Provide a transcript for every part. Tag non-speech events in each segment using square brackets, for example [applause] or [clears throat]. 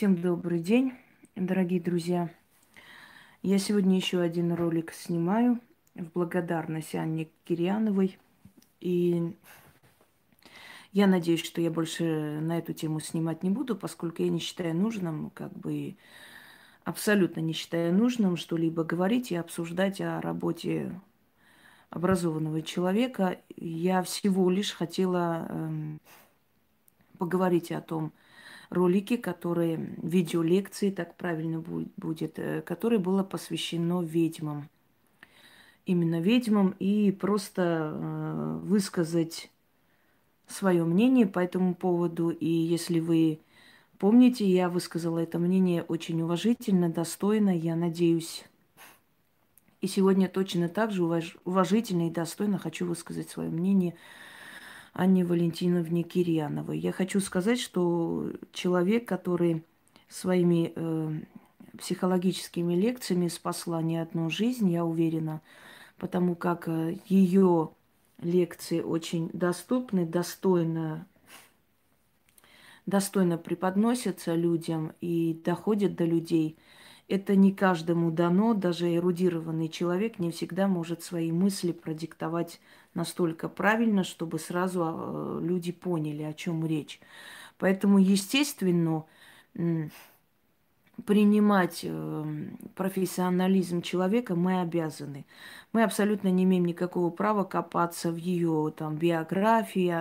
Всем добрый день, дорогие друзья. Я сегодня еще один ролик снимаю в благодарность Анне Кирьяновой. И я надеюсь, что я больше на эту тему снимать не буду, поскольку я не считаю нужным, как бы абсолютно не считаю нужным что-либо говорить и обсуждать о работе образованного человека. Я всего лишь хотела эм, поговорить о том, ролики, которые, видеолекции, так правильно будет, э, которое было посвящено ведьмам. Именно ведьмам и просто э, высказать свое мнение по этому поводу. И если вы помните, я высказала это мнение очень уважительно, достойно. Я надеюсь, и сегодня точно так же уваж- уважительно и достойно хочу высказать свое мнение Анне Валентиновне Кирьяновой. Я хочу сказать, что человек, который своими э, психологическими лекциями спасла не одну жизнь, я уверена, потому как э, ее лекции очень доступны, достойно, достойно преподносятся людям и доходят до людей – это не каждому дано, даже эрудированный человек не всегда может свои мысли продиктовать настолько правильно, чтобы сразу а, люди поняли, о чем речь. Поэтому, естественно, принимать э, профессионализм человека мы обязаны. Мы абсолютно не имеем никакого права копаться в ее там, биографии,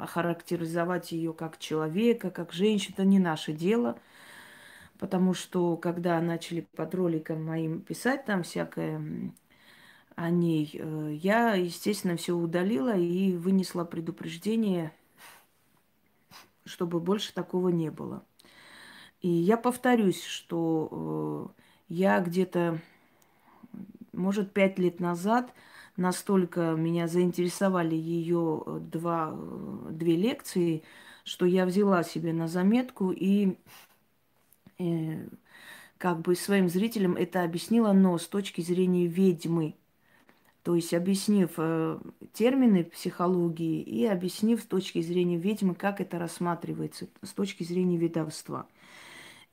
охарактеризовать ее как человека, как женщину. Это не наше дело – потому что когда начали под роликом моим писать там всякое о ней, э, я, естественно, все удалила и вынесла предупреждение, чтобы больше такого не было. И я повторюсь, что э, я где-то, может, пять лет назад настолько меня заинтересовали ее э, два, две лекции, что я взяла себе на заметку и э, как бы своим зрителям это объяснила, но с точки зрения ведьмы. То есть объяснив э, термины психологии и объяснив с точки зрения ведьмы, как это рассматривается с точки зрения ведовства.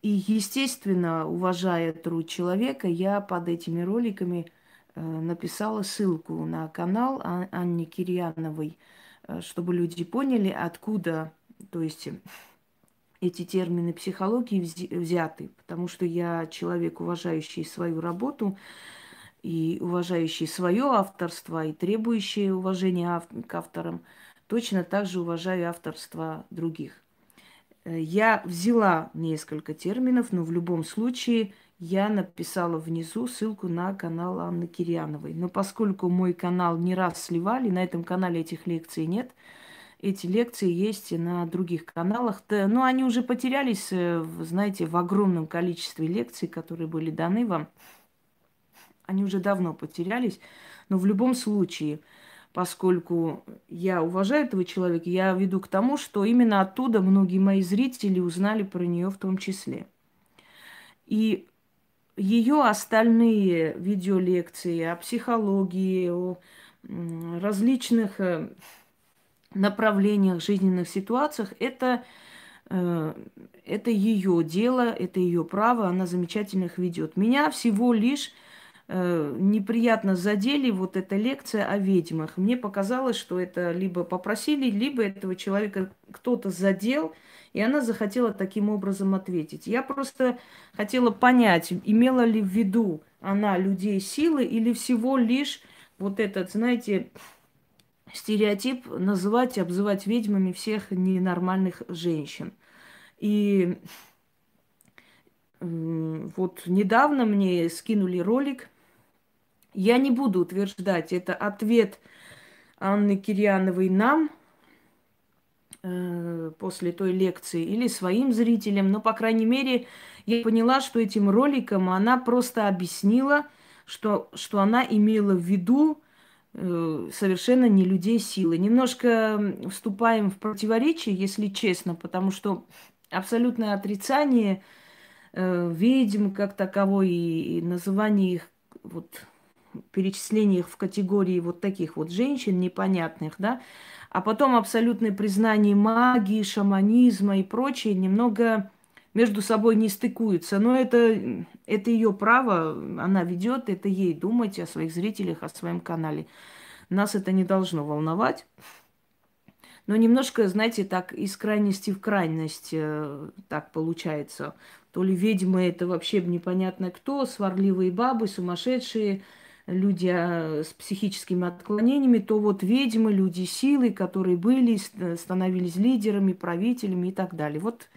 И, естественно, уважая труд человека, я под этими роликами э, написала ссылку на канал Ан- Анни Кирьяновой, э, чтобы люди поняли, откуда, то есть эти термины психологии взяты, потому что я человек, уважающий свою работу и уважающий свое авторство и требующий уважения к авторам, точно так же уважаю авторство других. Э, я взяла несколько терминов, но в любом случае я написала внизу ссылку на канал Анны Кирьяновой. Но поскольку мой канал не раз сливали, на этом канале этих лекций нет – эти лекции есть на других каналах. но ну, они уже потерялись, э, знаете, в огромном количестве лекций, которые были даны вам. Они уже давно потерялись. Но в любом случае, поскольку я уважаю этого человека, я веду к тому, что именно оттуда многие мои зрители узнали про нее в том числе. И ее остальные видеолекции о психологии, о различных э, направлениях, жизненных ситуациях, это, э, это ее дело, это ее право, она замечательно их ведет. Меня всего лишь неприятно задели вот эта лекция о ведьмах. Мне показалось, что это либо попросили, либо этого человека кто-то задел, и она захотела таким образом ответить. Я просто хотела понять, имела ли в виду она людей силы или всего лишь вот этот, знаете, стереотип называть и обзывать ведьмами всех ненормальных женщин. И вот недавно мне скинули ролик. Я не буду утверждать, это ответ Анны Кирьяновой нам э, после той лекции или своим зрителям, но, по крайней мере, я поняла, что этим роликом она просто объяснила, что, что она имела в виду Э, совершенно не людей силы. Немножко вступаем в противоречие, если честно, потому что абсолютное отрицание э, ведьм как таковой и, и называние их, вот, перечисление их в категории вот таких вот женщин непонятных, да, а потом абсолютное признание магии, шаманизма и прочее немного между собой не стыкуются. Но это, это ее право, она ведет, это ей думать о своих зрителях, о своем канале. Нас это не должно волновать. Но немножко, знаете, так из крайности в крайность э, так получается. То ли ведьмы это вообще непонятно кто, сварливые бабы, сумасшедшие, люди а, с психическими отклонениями, то вот ведьмы, люди силы, которые были, становились лидерами, правителями и так далее. Вот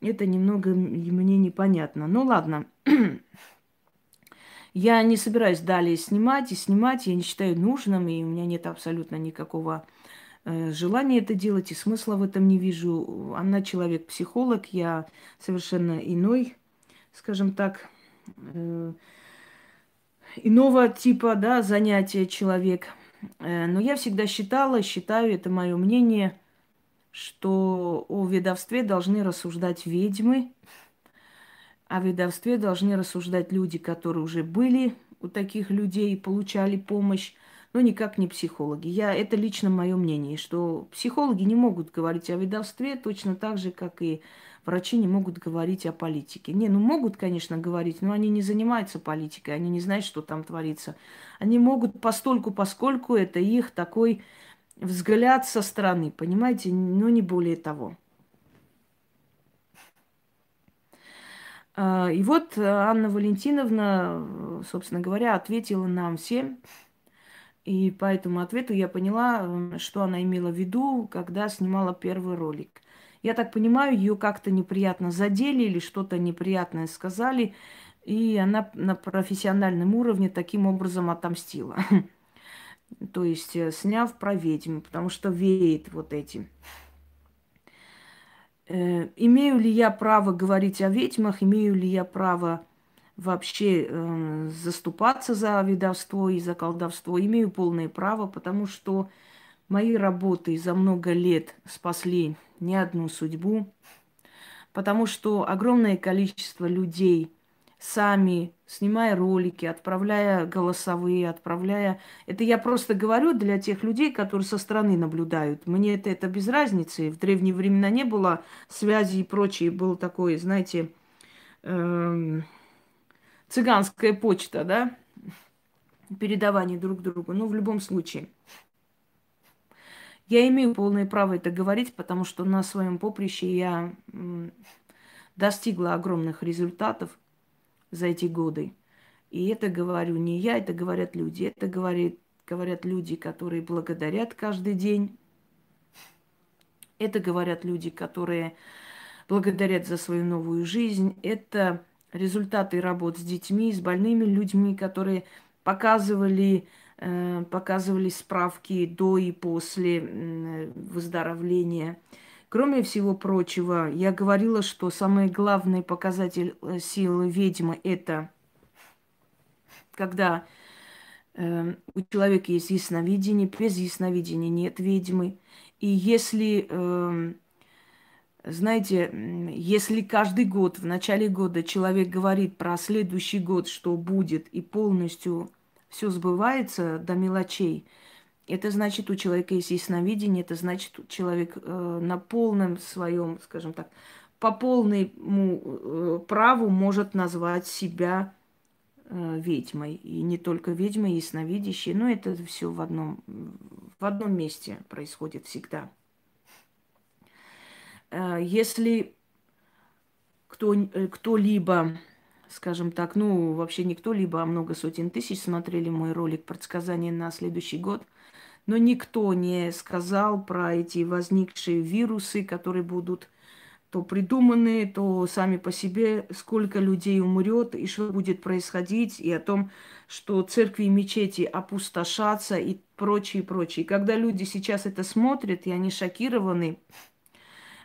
это немного мне непонятно. Ну ладно. [clears throat] Я не собираюсь далее снимать и снимать, я не считаю нужным, и у меня нет абсолютно никакого э, желания это делать, и смысла в этом не вижу. Она человек-психолог, я совершенно иной, скажем так, э, иного типа да, занятия человек. Э, но я всегда считала, считаю, это мое мнение, что о ведовстве должны рассуждать ведьмы, о ведовстве должны рассуждать люди, которые уже были у таких людей получали помощь, но никак не психологи. Я, это лично мое мнение, что психологи не могут говорить о ведовстве точно так же, как и врачи не могут говорить о политике. Не, ну могут, конечно, говорить, но они не занимаются политикой, они не знают, что там творится. Они могут постольку, поскольку это их такой взгляд со стороны, понимаете, но не более того. А, и вот э, Анна Валентиновна, э, собственно говоря, ответила нам всем. И по этому ответу я поняла, что она имела в виду, когда снимала первый ролик. Я так понимаю, ее как-то неприятно задели или что-то неприятное сказали, и она на профессиональном уровне таким образом отомстила. [laughs] То есть э, сняв про ведьм, потому что веет вот этим. Э, имею ли я право говорить о ведьмах, имею ли я право вообще э, заступаться за ведовство и за колдовство? Имею полное право, потому что мои работы за много лет спасли не одну судьбу, потому что огромное количество людей сами, снимая ролики, отправляя голосовые, отправляя... Это я просто говорю для тех людей, которые со стороны наблюдают. Мне это, это без разницы. В древние времена не было связи и прочее. Был такой, знаете, эм, цыганская почта, да? Передавание друг другу. Ну, в любом случае. Я имею полное право это говорить, потому что на своем поприще я достигла огромных результатов за эти годы. И это говорю не я, это говорят люди. Это говорит, говорят люди, которые благодарят каждый день. Это говорят люди, которые благодарят за свою новую жизнь. Это результаты работ с детьми, с больными людьми, которые показывали, показывали справки до и после выздоровления. Кроме всего прочего, я говорила, что самый главный показатель э, силы ведьмы – это когда э, у человека есть ясновидение, без ясновидения нет ведьмы. И если, э, знаете, если каждый год, в начале года человек говорит про следующий год, что будет, и полностью все сбывается до мелочей – это значит, у человека есть ясновидение, это значит, человек э, на полном своем, скажем так, по полному э, праву может назвать себя э, ведьмой. И не только ведьмой, ясновидящей, но это все в одном, в одном месте происходит всегда. Э, если кто, э, кто-либо, скажем так, ну, вообще не кто-либо, а много сотен тысяч смотрели мой ролик «Предсказание на следующий год», но никто не сказал про эти возникшие вирусы, которые будут то придуманные, то сами по себе, сколько людей умрет и что будет происходить, и о том, что церкви и мечети опустошатся и прочее, прочее. И когда люди сейчас это смотрят, и они шокированы,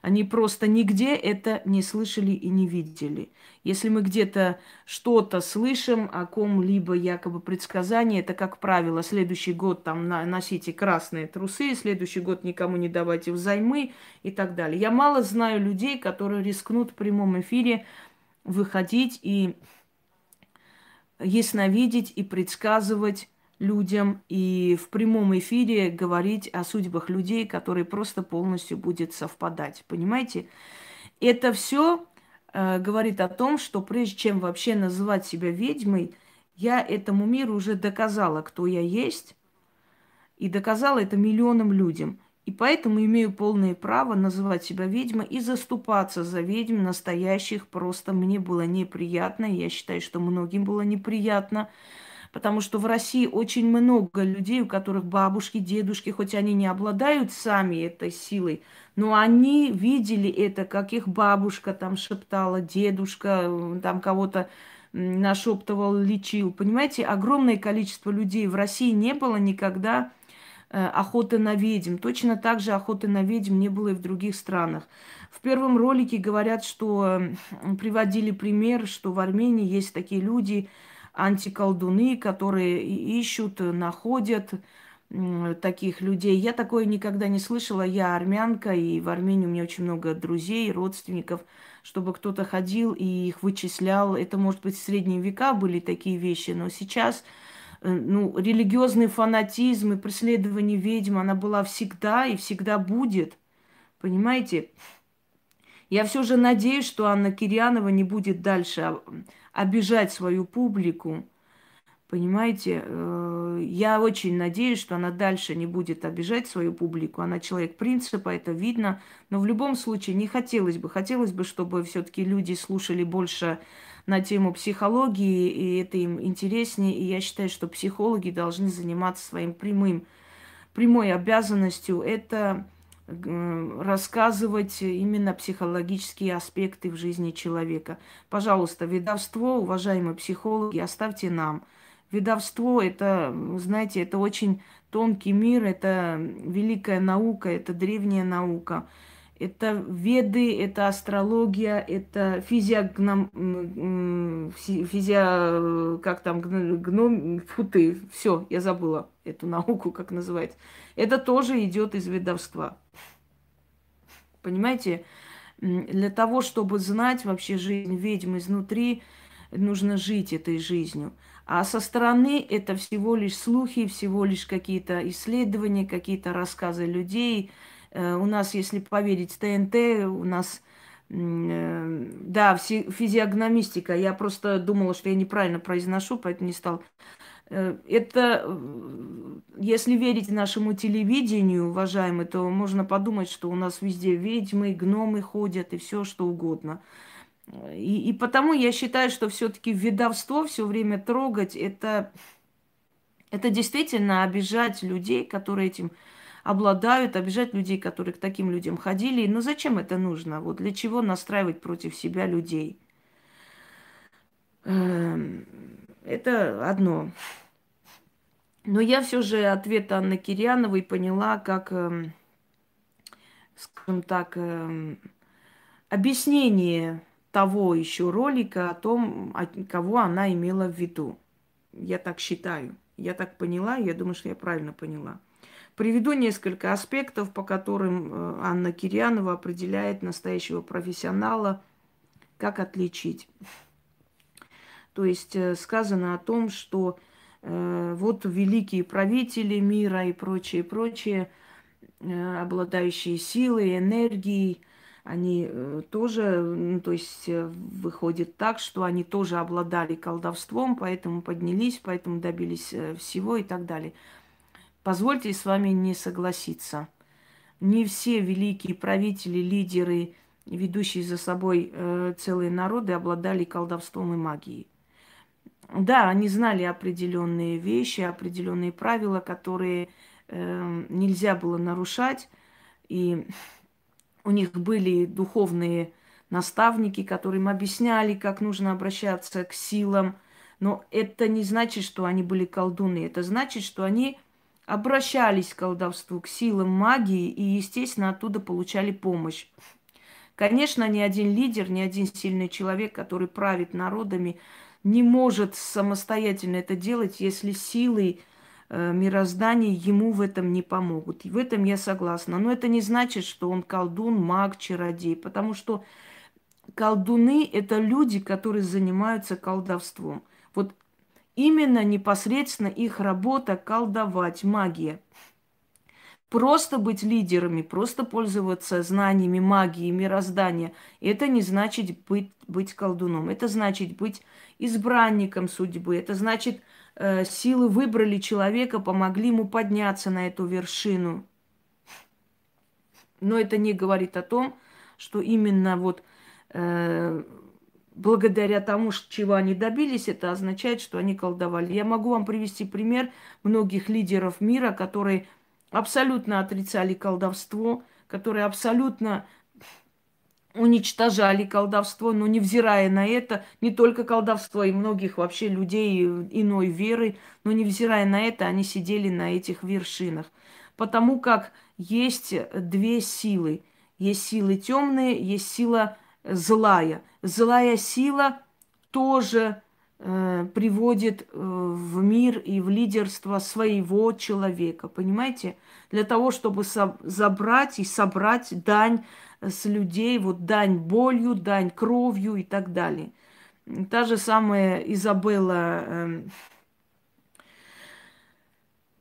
они просто нигде это не слышали и не видели. Если мы где-то что-то слышим о ком-либо якобы предсказании, это, как правило, следующий год там носите красные трусы, следующий год никому не давайте взаймы и так далее. Я мало знаю людей, которые рискнут в прямом эфире выходить и ясновидеть и предсказывать людям и в прямом эфире говорить о судьбах людей, которые просто полностью будет совпадать. Понимаете? Это все э, говорит о том, что прежде чем вообще называть себя ведьмой, я этому миру уже доказала, кто я есть, и доказала это миллионам людям. И поэтому имею полное право называть себя ведьмой и заступаться за ведьм настоящих. Просто мне было неприятно, я считаю, что многим было неприятно, потому что в России очень много людей, у которых бабушки, дедушки, хоть они не обладают сами этой силой, но они видели это, как их бабушка там шептала, дедушка там кого-то нашептывал, лечил. Понимаете, огромное количество людей в России не было никогда Э, охоты на ведьм. Точно так же охоты на ведьм не было и в других странах. В первом ролике говорят, что приводили пример, что в Армении есть такие люди, антиколдуны, которые ищут, находят таких людей. Я такое никогда не слышала. Я армянка, и в Армении у меня очень много друзей, родственников, чтобы кто-то ходил и их вычислял. Это, может быть, в средние века были такие вещи, но сейчас Э, ну, религиозный фанатизм и преследование ведьм, она была всегда и всегда будет. Понимаете? Я все же надеюсь, что Анна Кирьянова не будет дальше обижать свою публику. Понимаете? Э, я очень надеюсь, что она дальше не будет обижать свою публику. Она человек принципа, это видно. Но в любом случае не хотелось бы. Хотелось бы, чтобы все-таки люди слушали больше на тему психологии, и это им интереснее. И я считаю, что психологи должны заниматься своим прямым, прямой обязанностью. Это рассказывать именно психологические аспекты в жизни человека. Пожалуйста, ведовство, уважаемые психологи, оставьте нам. Ведовство – это, знаете, это очень тонкий мир, это великая наука, это древняя наука. Это веды, это астрология, это физиогном... физио... как там, гном... Фу ты, все, я забыла эту науку, как называется. Это тоже идет из ведовства. Понимаете? Для того, чтобы знать вообще жизнь ведьм изнутри, нужно жить этой жизнью. А со стороны это всего лишь слухи, всего лишь какие-то исследования, какие-то рассказы людей – у нас, если поверить ТНТ, у нас, э, да, физиогномистика. Я просто думала, что я неправильно произношу, поэтому не стал. Э, это, если верить нашему телевидению, уважаемый, то можно подумать, что у нас везде ведьмы, гномы ходят и все что угодно. И, и потому я считаю, что все-таки ведовство все время трогать, это, это действительно обижать людей, которые этим обладают, обижать людей, которые к таким людям ходили. Но зачем это нужно? Вот для чего настраивать против себя людей? Эм, это одно. Но я все же ответ Анны Кирьяновой поняла как, эм, скажем так, эм, объяснение того еще ролика о том, кого она имела в виду. Я так считаю. Я так поняла, я думаю, что я правильно поняла. Приведу несколько аспектов, по которым э, Анна Кирьянова определяет настоящего профессионала, как отличить. То есть э, сказано о том, что э, вот великие правители мира и прочее, прочее, э, обладающие силой, энергией, они э, тоже, ну, то есть э, выходит так, что они тоже обладали колдовством, поэтому поднялись, поэтому добились всего и так далее. Позвольте с вами не согласиться. Не все великие правители, лидеры, ведущие за собой э, целые народы, обладали колдовством и магией. Да, они знали определенные вещи, определенные правила, которые э, нельзя было нарушать. И у них были духовные наставники, которые им объясняли, как нужно обращаться к силам. Но это не значит, что они были колдуны. Это значит, что они обращались к колдовству, к силам магии и, естественно, оттуда получали помощь. Конечно, ни один лидер, ни один сильный человек, который правит народами, не может самостоятельно это делать, если силы э, мироздания ему в этом не помогут. И в этом я согласна. Но это не значит, что он колдун, маг, чародей, потому что колдуны – это люди, которые занимаются колдовством. Вот Именно непосредственно их работа колдовать, магия. Просто быть лидерами, просто пользоваться знаниями магии, мироздания, это не значит быть, быть колдуном. Это значит быть избранником судьбы. Это значит, э, силы выбрали человека, помогли ему подняться на эту вершину. Но это не говорит о том, что именно вот э, благодаря тому, чего они добились, это означает, что они колдовали. Я могу вам привести пример многих лидеров мира, которые абсолютно отрицали колдовство, которые абсолютно уничтожали колдовство, но невзирая на это, не только колдовство, и многих вообще людей иной веры, но невзирая на это, они сидели на этих вершинах. Потому как есть две силы. Есть силы темные, есть сила злая. Злая сила тоже э, приводит э, в мир и в лидерство своего человека, понимаете? Для того, чтобы забрать и собрать дань с людей, вот дань болью, дань кровью и так далее. Та же самая Изабелла э,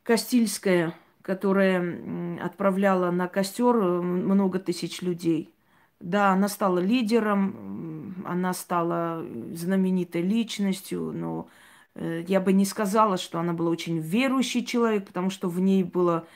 Кастильская, которая отправляла на костер э, много тысяч людей – да, она стала лидером, она стала знаменитой личностью, но э, я бы не сказала, что она была очень верующий человек, потому что в ней было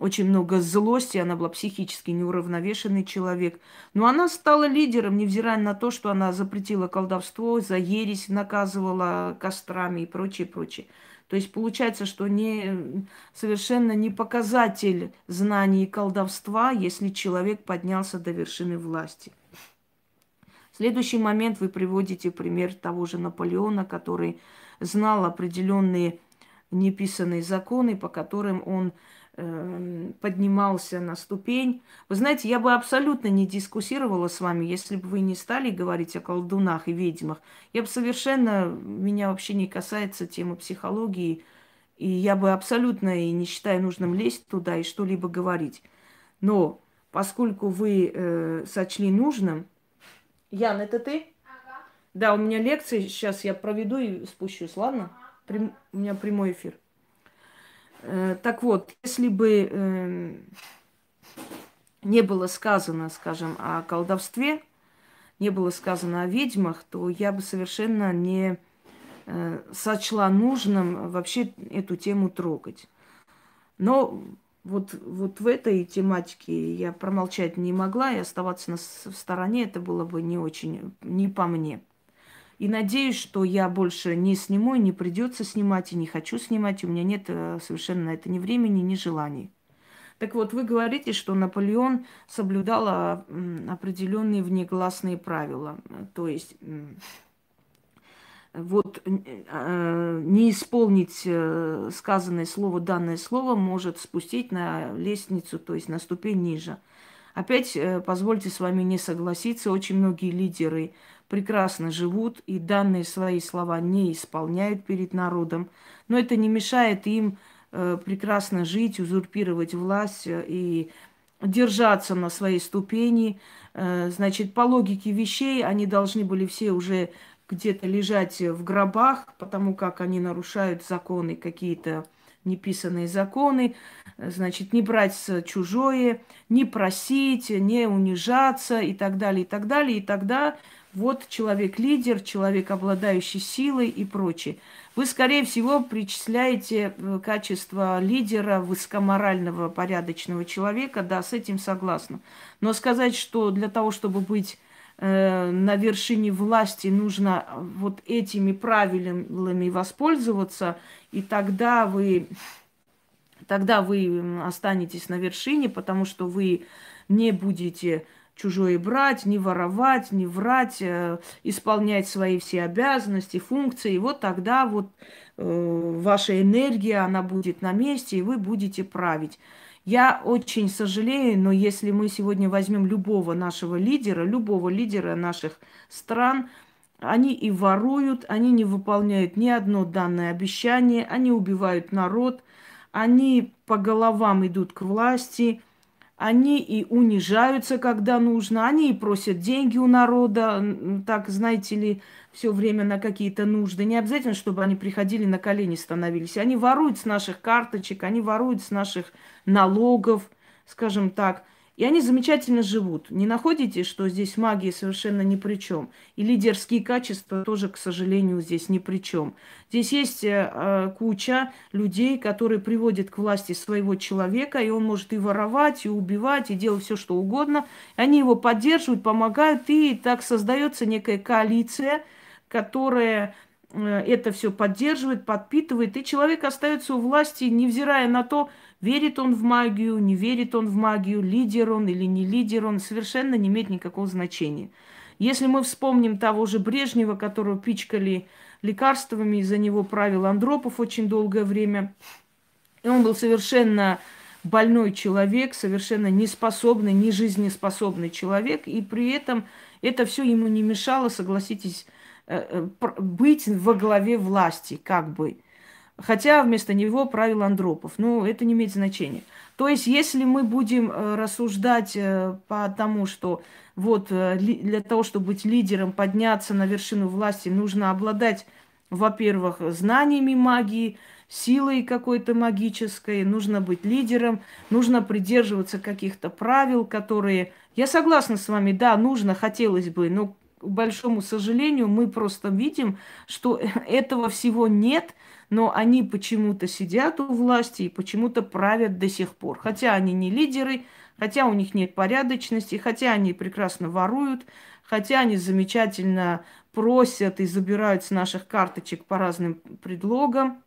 очень много злости, она была психически неуравновешенный человек. Но она стала лидером, невзирая на то, что она запретила колдовство, за ересь наказывала кострами и прочее, прочее. То есть получается, что не, совершенно не показатель знаний и колдовства, если человек поднялся до вершины власти. Следующий момент вы приводите пример того же Наполеона, который знал определенные неписанные законы, по которым он поднимался на ступень. Вы знаете, я бы абсолютно не дискуссировала с вами, если бы вы не стали говорить о колдунах и ведьмах. Я бы совершенно, меня вообще не касается темы психологии, и я бы абсолютно и не считаю нужным лезть туда и что-либо говорить. Но поскольку вы э, сочли нужным... Ян, это ты? Ага. Да, у меня лекция, сейчас я проведу и спущусь, ладно? Прям, у меня прямой эфир. Э, так вот, если бы э, не было сказано, скажем, о колдовстве, не было сказано о ведьмах, то я бы совершенно не э, сочла нужным вообще эту тему трогать. Но вот, вот в этой тематике я промолчать не могла и оставаться на, в стороне это было бы не очень, не по мне. И надеюсь, что я больше не сниму, и не придется снимать, и не хочу снимать. У меня нет э, совершенно на это ни времени, ни желаний. Так вот, вы говорите, что Наполеон соблюдал а, определенные внегласные правила. То есть вот э, не исполнить э, сказанное слово, данное слово может спустить на лестницу, то есть на ступень ниже. Опять позвольте с вами не согласиться, очень многие лидеры прекрасно живут и данные свои слова не исполняют перед народом. Но это не мешает им э, прекрасно жить, узурпировать власть э, и держаться на своей ступени. Э, значит, по логике вещей они должны были все уже где-то лежать в гробах, потому как они нарушают законы какие-то неписанные законы, значит, не брать чужое, не просить, не унижаться и так далее, и так далее. И тогда вот человек-лидер, человек, обладающий силой и прочее. Вы, скорее всего, причисляете э, качество лидера, высокоморального, порядочного человека. Да, с этим согласна. Но сказать, что для того, чтобы быть э, на вершине власти, нужно вот этими правилами воспользоваться, и тогда вы, тогда вы останетесь на вершине, потому что вы не будете чужое брать, не воровать, не врать, э, исполнять свои все обязанности, функции. И вот тогда вот э, ваша энергия, она будет на месте, и вы будете править. Я очень сожалею, но если мы сегодня возьмем любого нашего лидера, любого лидера наших стран, они и воруют, они не выполняют ни одно данное обещание, они убивают народ, они по головам идут к власти – они и унижаются, когда нужно, они и просят деньги у народа, так, знаете ли, все время на какие-то нужды. Не обязательно, чтобы они приходили на колени становились. Они воруют с наших карточек, они воруют с наших налогов, скажем так. И они замечательно живут. Не находите, что здесь магия совершенно ни при чем? И лидерские качества тоже, к сожалению, здесь ни при чем. Здесь есть э, э, куча людей, которые приводят к власти своего человека, и он может и воровать, и убивать, и делать все, что угодно. Они его поддерживают, помогают, и так создается некая коалиция, которая э, это все поддерживает, подпитывает, и человек остается у власти, невзирая на то, Верит он в магию, не верит он в магию, лидер он или не лидер он, совершенно не имеет никакого значения. Если мы вспомним того же Брежнева, которого пичкали лекарствами, из-за него правил Андропов очень долгое время, и он был совершенно больной человек, совершенно неспособный, не жизнеспособный человек, и при этом это все ему не мешало, согласитесь, э, э, быть во главе власти, как бы. Хотя вместо него правил Андропов. Ну, это не имеет значения. То есть, если мы будем э, рассуждать э, по тому, что вот э, для того, чтобы быть лидером, подняться на вершину власти, нужно обладать, во-первых, знаниями магии, силой какой-то магической, нужно быть лидером, нужно придерживаться каких-то правил, которые... Я согласна с вами, да, нужно, хотелось бы, но, к большому сожалению, мы просто видим, что [laughs] этого всего нет – но они почему-то сидят у власти и почему-то правят до сих пор. Хотя они не лидеры, хотя у них нет порядочности, хотя они прекрасно воруют, хотя они замечательно просят и забирают с наших карточек по разным предлогам.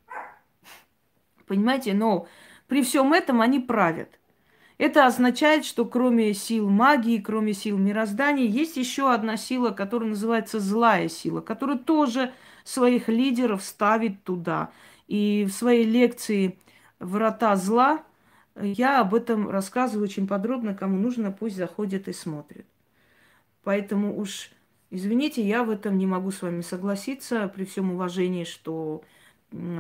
Понимаете, но при всем этом они правят. Это означает, что кроме сил магии, кроме сил мироздания, есть еще одна сила, которая называется злая сила, которая тоже своих лидеров ставит туда. И в своей лекции «Врата зла» я об этом рассказываю очень подробно. Кому нужно, пусть заходит и смотрит. Поэтому уж, извините, я в этом не могу с вами согласиться, при всем уважении, что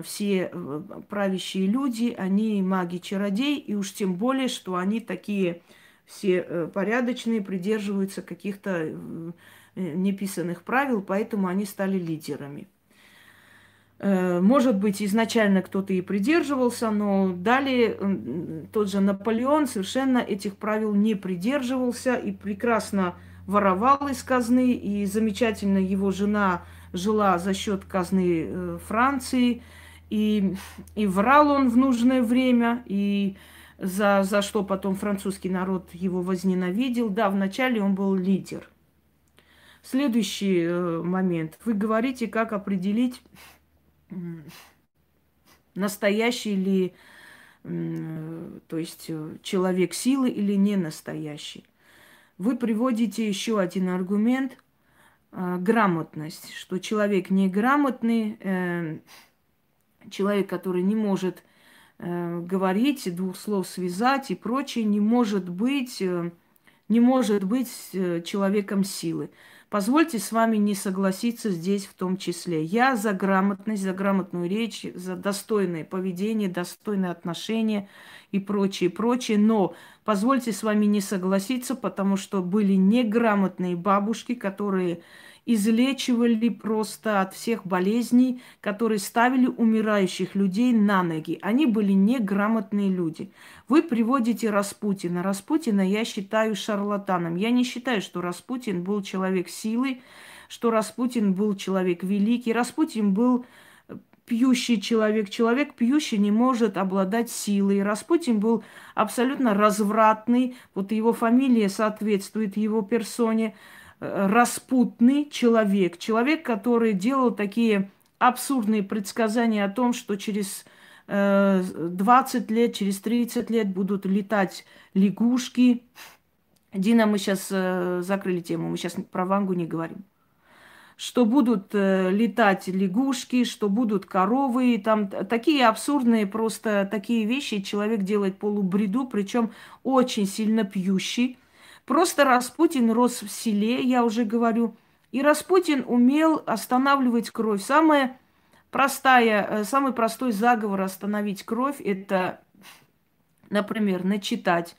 все э, правящие люди, они маги-чародей, и уж тем более, что они такие все э, порядочные, придерживаются каких-то э, неписанных правил, поэтому они стали лидерами. Э, может быть, изначально кто-то и придерживался, но далее тот же Наполеон совершенно этих правил не придерживался и прекрасно воровал из казны, и замечательно его жена жила за счет казны э, Франции, и, и врал он в нужное время, и за, за что потом французский народ его возненавидел. Да, вначале он был лидер. Следующий э, момент. Вы говорите, как определить настоящий ли, то есть э, человек силы или не настоящий. Вы приводите еще один аргумент э, грамотность, что человек неграмотный, э, человек, который не может говорить, двух слов связать и прочее, не может быть, не может быть человеком силы. Позвольте с вами не согласиться здесь в том числе. Я за грамотность, за грамотную речь, за достойное поведение, достойное отношение и прочее, прочее. Но позвольте с вами не согласиться, потому что были неграмотные бабушки, которые излечивали просто от всех болезней, которые ставили умирающих людей на ноги. Они были неграмотные люди. Вы приводите Распутина. Распутина я считаю шарлатаном. Я не считаю, что Распутин был человек силы, что Распутин был человек великий. Распутин был пьющий человек. Человек пьющий не может обладать силой. Распутин был абсолютно развратный. Вот его фамилия соответствует его персоне распутный человек, человек, который делал такие абсурдные предсказания о том, что через 20 э, лет, через 30 лет будут летать лягушки. Дина, мы сейчас э, закрыли тему, мы сейчас про Вангу не говорим. Что будут э, летать лягушки, что будут коровы, там такие абсурдные просто такие вещи человек делает полубреду, причем очень сильно пьющий. Просто Распутин рос в селе, я уже говорю. И Распутин умел останавливать кровь. Самая простая, э, самый простой заговор остановить кровь – это, например, начитать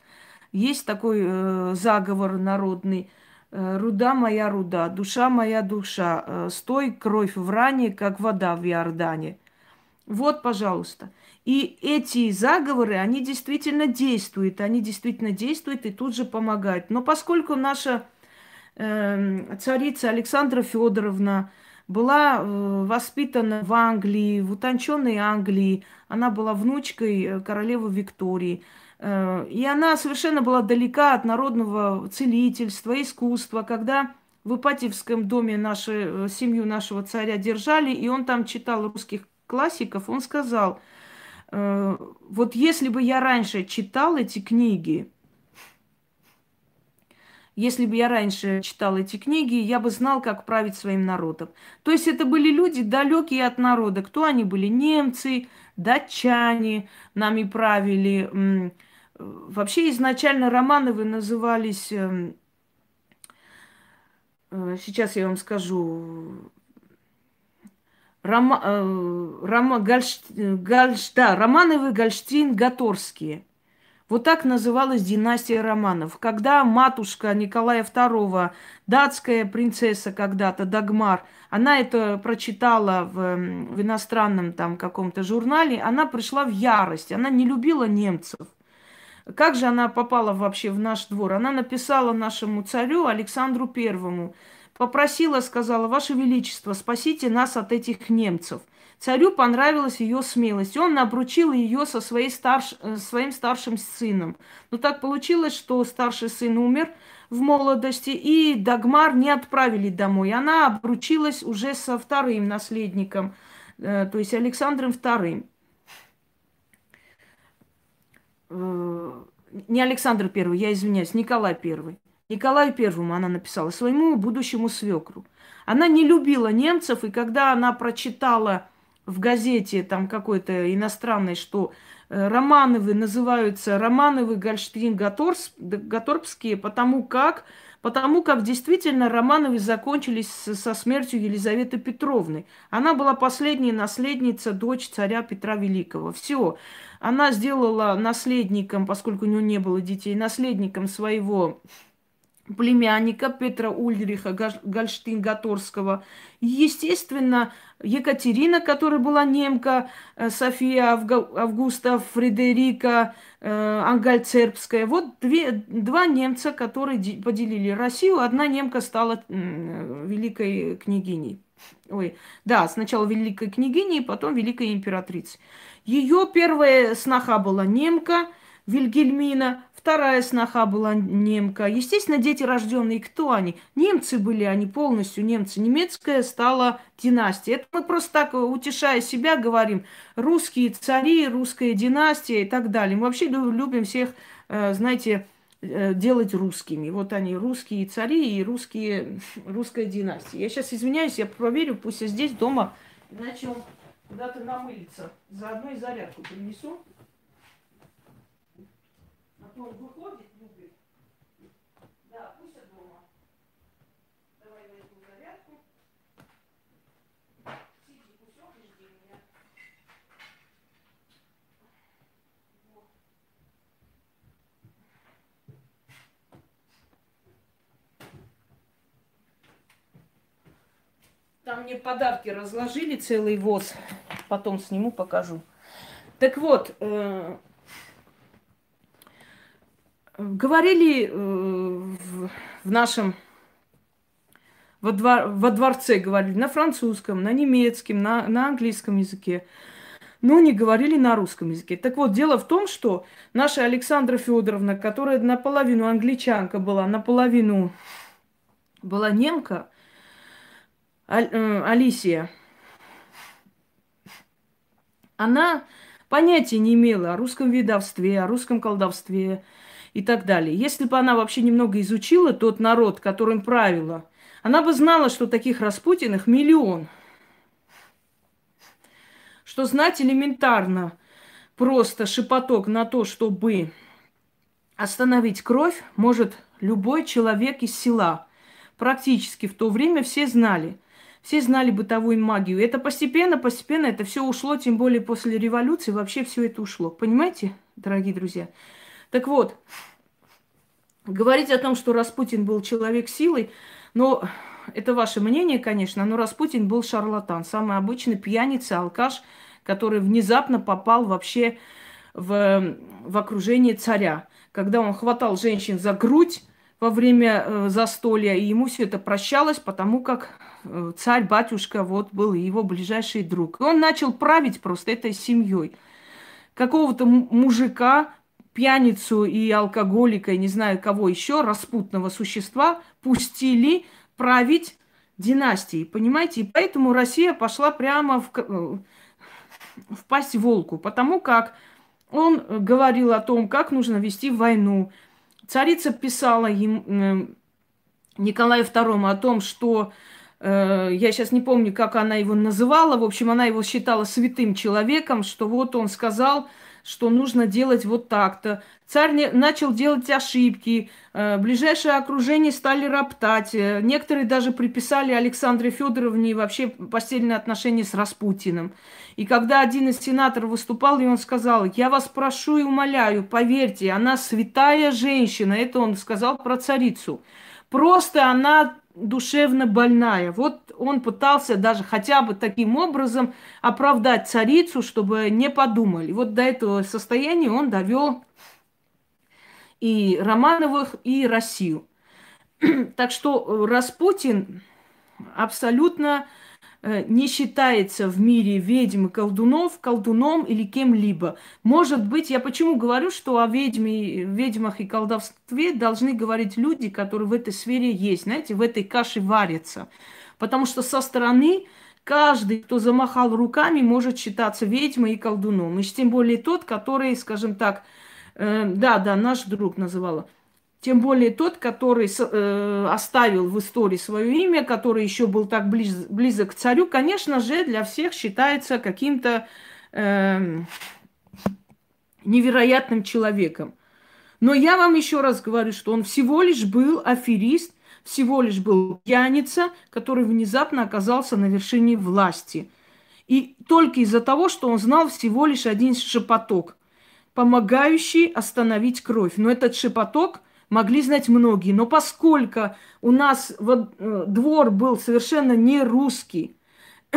есть такой э, заговор народный. Э, руда моя руда, душа моя душа, э, стой кровь в ране, как вода в Иордане. Вот, пожалуйста. И эти заговоры, они действительно действуют, они действительно действуют и тут же помогают. Но поскольку наша э, царица Александра Федоровна была э, воспитана в Англии, в утонченной Англии, она была внучкой э, королевы Виктории, э, и она совершенно была далека от народного целительства, искусства, когда в Ипатьевском доме нашу, э, семью нашего царя держали, и он там читал русских классиков, он сказал, вот если бы я раньше читал эти книги, если бы я раньше читал эти книги, я бы знал, как править своим народом. То есть это были люди далекие от народа. Кто они были? Немцы, датчане нами правили. Вообще изначально Романовы назывались, эм, э, сейчас я вам скажу, Рома, э, Рома, Гальш, Гальш, да, Романовы, Гольштин, Гаторские. Вот так называлась династия Романов. Когда матушка Николая II, датская принцесса когда-то, Дагмар, она это прочитала в, в иностранном там каком-то журнале, она пришла в ярость. Она не любила немцев. Как же она попала вообще в наш двор? Она написала нашему царю Александру Первому – Попросила, сказала, Ваше Величество, спасите нас от этих немцев. Царю понравилась ее смелость. Он обручил ее со своей старш... Э, своим старшим сыном. Но так получилось, что старший сын умер в молодости, и Дагмар не отправили домой. Она обручилась уже со вторым наследником, э, то есть Александром II. Э, не Александр I, я извиняюсь, Николай I. Николаю Первому она написала, своему будущему свекру. Она не любила немцев, и когда она прочитала в газете там какой-то иностранной, что э, Романовы называются Романовы Гольштейн Гаторбские, потому как, потому как действительно Романовы закончились со смертью Елизаветы Петровны. Она была последняя наследница, дочь царя Петра Великого. Все. Она сделала наследником, поскольку у нее не было детей, наследником своего племянника Петра Ульриха Гольштейн-Гаторского. Естественно, Екатерина, которая была немка, э, София Августа Фредерика э, Ангальцербская. Вот две, два немца, которые поделили Россию. Одна немка стала великой княгиней. Ой, да, сначала великой княгиней, потом великой императрицей. Ее первая сноха была немка Вильгельмина, Вторая сноха была немка. Естественно, дети рожденные, кто они? Немцы были, они полностью немцы. Немецкая стала династия. Это мы просто так, утешая себя, говорим. Русские цари, русская династия и так далее. Мы вообще любим всех, э, знаете, э, делать русскими. Вот они, русские цари и русские, [laughs] русская династия. Я сейчас извиняюсь, я проверю, пусть я здесь дома, он куда-то намылится. Заодно и зарядку принесу он выходит, любит. Да, пусть дома. Давай возьму зарядку. Сиди кусок и жди меня. Там мне подарки разложили, целый воз. Потом сниму, покажу. Так вот, э, Говорили э, в, нашем во, двор, во дворце говорили на французском, на немецком, на, на английском языке, но не говорили на русском языке. Так вот, дело в том, что наша Александра Федоровна, которая наполовину англичанка была, наполовину была немка, Аль, э, Алисия, она понятия не имела о русском видовстве, о русском колдовстве, и так далее. Если бы она вообще немного изучила тот народ, которым правила, она бы знала, что таких Распутиных миллион. Что знать элементарно просто шепоток на то, чтобы остановить кровь, может любой человек из села. Практически в то время все знали. Все знали бытовую магию. Это постепенно, постепенно это все ушло, тем более после революции вообще все это ушло. Понимаете, дорогие друзья? Так вот, говорить о том, что Распутин был человек силой, но это ваше мнение, конечно, но Распутин был шарлатан, самый обычный пьяница, алкаш, который внезапно попал вообще в, в окружение царя. Когда он хватал женщин за грудь во время э, застолья, и ему все это прощалось, потому как э, царь, батюшка, вот был его ближайший друг. И он начал править просто этой семьей. Какого-то мужика, пьяницу и алкоголика, и не знаю кого еще, распутного существа, пустили править династией, понимаете? И поэтому Россия пошла прямо в, э, в пасть волку, потому как он говорил о том, как нужно вести войну. Царица писала им, э, Николаю II о том, что э, я сейчас не помню, как она его называла, в общем, она его считала святым человеком, что вот он сказал, что нужно делать вот так-то. Царь не, начал делать ошибки, э, ближайшее окружение стали роптать. Э, некоторые даже приписали Александре Федоровне вообще постельные отношения с Распутиным. И когда один из сенаторов выступал, и он сказал, я вас прошу и умоляю, поверьте, она святая женщина. Это он сказал про царицу. Просто она душевно больная. Вот он пытался даже хотя бы таким образом оправдать царицу, чтобы не подумали. Вот до этого состояния он довел и Романовых, и Россию. [clears throat] Так что Распутин абсолютно Э, не считается в мире ведьм и колдунов колдуном или кем-либо. Может быть, я почему говорю, что о ведьме, ведьмах и колдовстве должны говорить люди, которые в этой сфере есть, знаете, в этой каше варятся. Потому что со стороны каждый, кто замахал руками, может считаться ведьмой и колдуном. И тем более тот, который, скажем так, э, да, да, наш друг называла, тем более тот, который э, оставил в истории свое имя, который еще был так близ, близок к царю, конечно же, для всех считается каким-то э, невероятным человеком. Но я вам еще раз говорю, что он всего лишь был аферист, всего лишь был пьяница, который внезапно оказался на вершине власти. И только из-за того, что он знал всего лишь один шепоток, помогающий остановить кровь. Но этот шепоток могли знать многие. Но поскольку у нас вот, э, двор был совершенно не русский, [clears throat]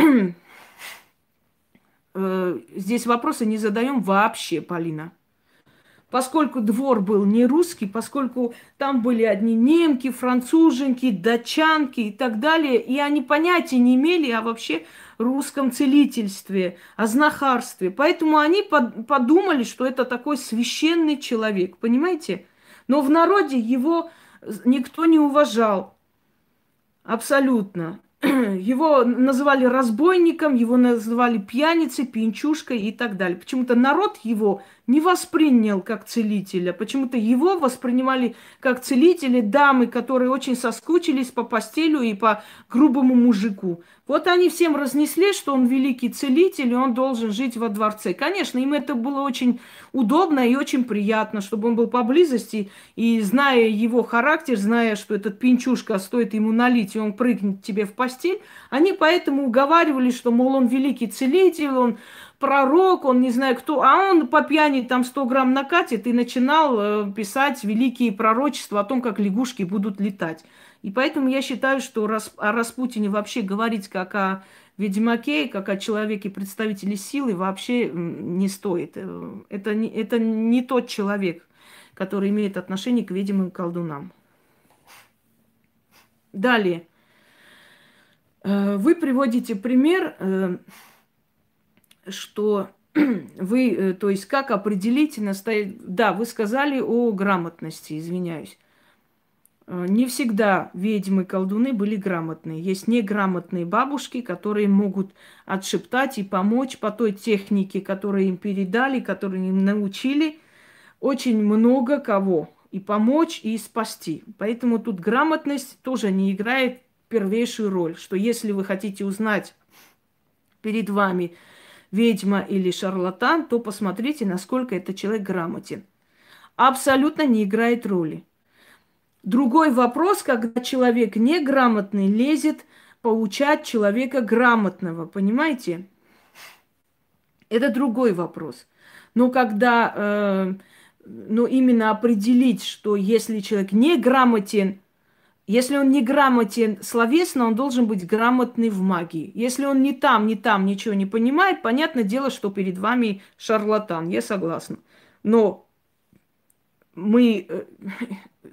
э, здесь вопросы не задаем вообще, Полина. Поскольку двор был не русский, поскольку там были одни немки, француженки, датчанки и так далее, и они понятия не имели о вообще русском целительстве, о знахарстве. Поэтому они подумали, что это такой священный человек, понимаете? Но в народе его никто не уважал. Абсолютно. [clears throat] Его называли разбойником, его называли пьяницей, пьянчушкой и так далее. Почему-то народ его не воспринял как целителя. Почему-то его воспринимали как целителя дамы, которые очень соскучились по постелю и по грубому мужику. Вот они всем разнесли, что он великий целитель, и он должен жить во дворце. Конечно, им это было очень удобно и очень приятно, чтобы он был поблизости, и зная его характер, зная, что этот пинчушка стоит ему налить, и он прыгнет тебе в постель, они поэтому уговаривали, что, мол, он великий целитель, он пророк, он не знаю кто, а он по пьяни там 100 грамм накатит и начинал э, писать великие пророчества о том, как лягушки будут летать. И поэтому я считаю, что о Распутине вообще говорить как о ведьмаке, как о человеке представителе силы вообще не стоит. Э, это не, это не тот человек, который имеет отношение к ведьмам и колдунам. Далее. Э, вы приводите пример что [clears throat] вы, э, то есть как определить настоящее... Да, вы сказали о грамотности, извиняюсь. Э, не всегда ведьмы колдуны были грамотные. Есть неграмотные бабушки, которые могут отшептать и помочь по той технике, которую им передали, которую им научили, очень много кого. И помочь, и спасти. Поэтому тут грамотность тоже не играет первейшую роль. Что если вы хотите узнать перед вами ведьма или шарлатан, то посмотрите, насколько этот человек грамотен. Абсолютно не играет роли. Другой вопрос, когда человек неграмотный лезет поучать человека грамотного, понимаете? Это другой вопрос. Но когда э, но именно определить, что если человек не грамотен, если он не грамотен словесно, он должен быть грамотный в магии. Если он не там, не там ничего не понимает, понятное дело, что перед вами шарлатан. Я согласна. Но мы э,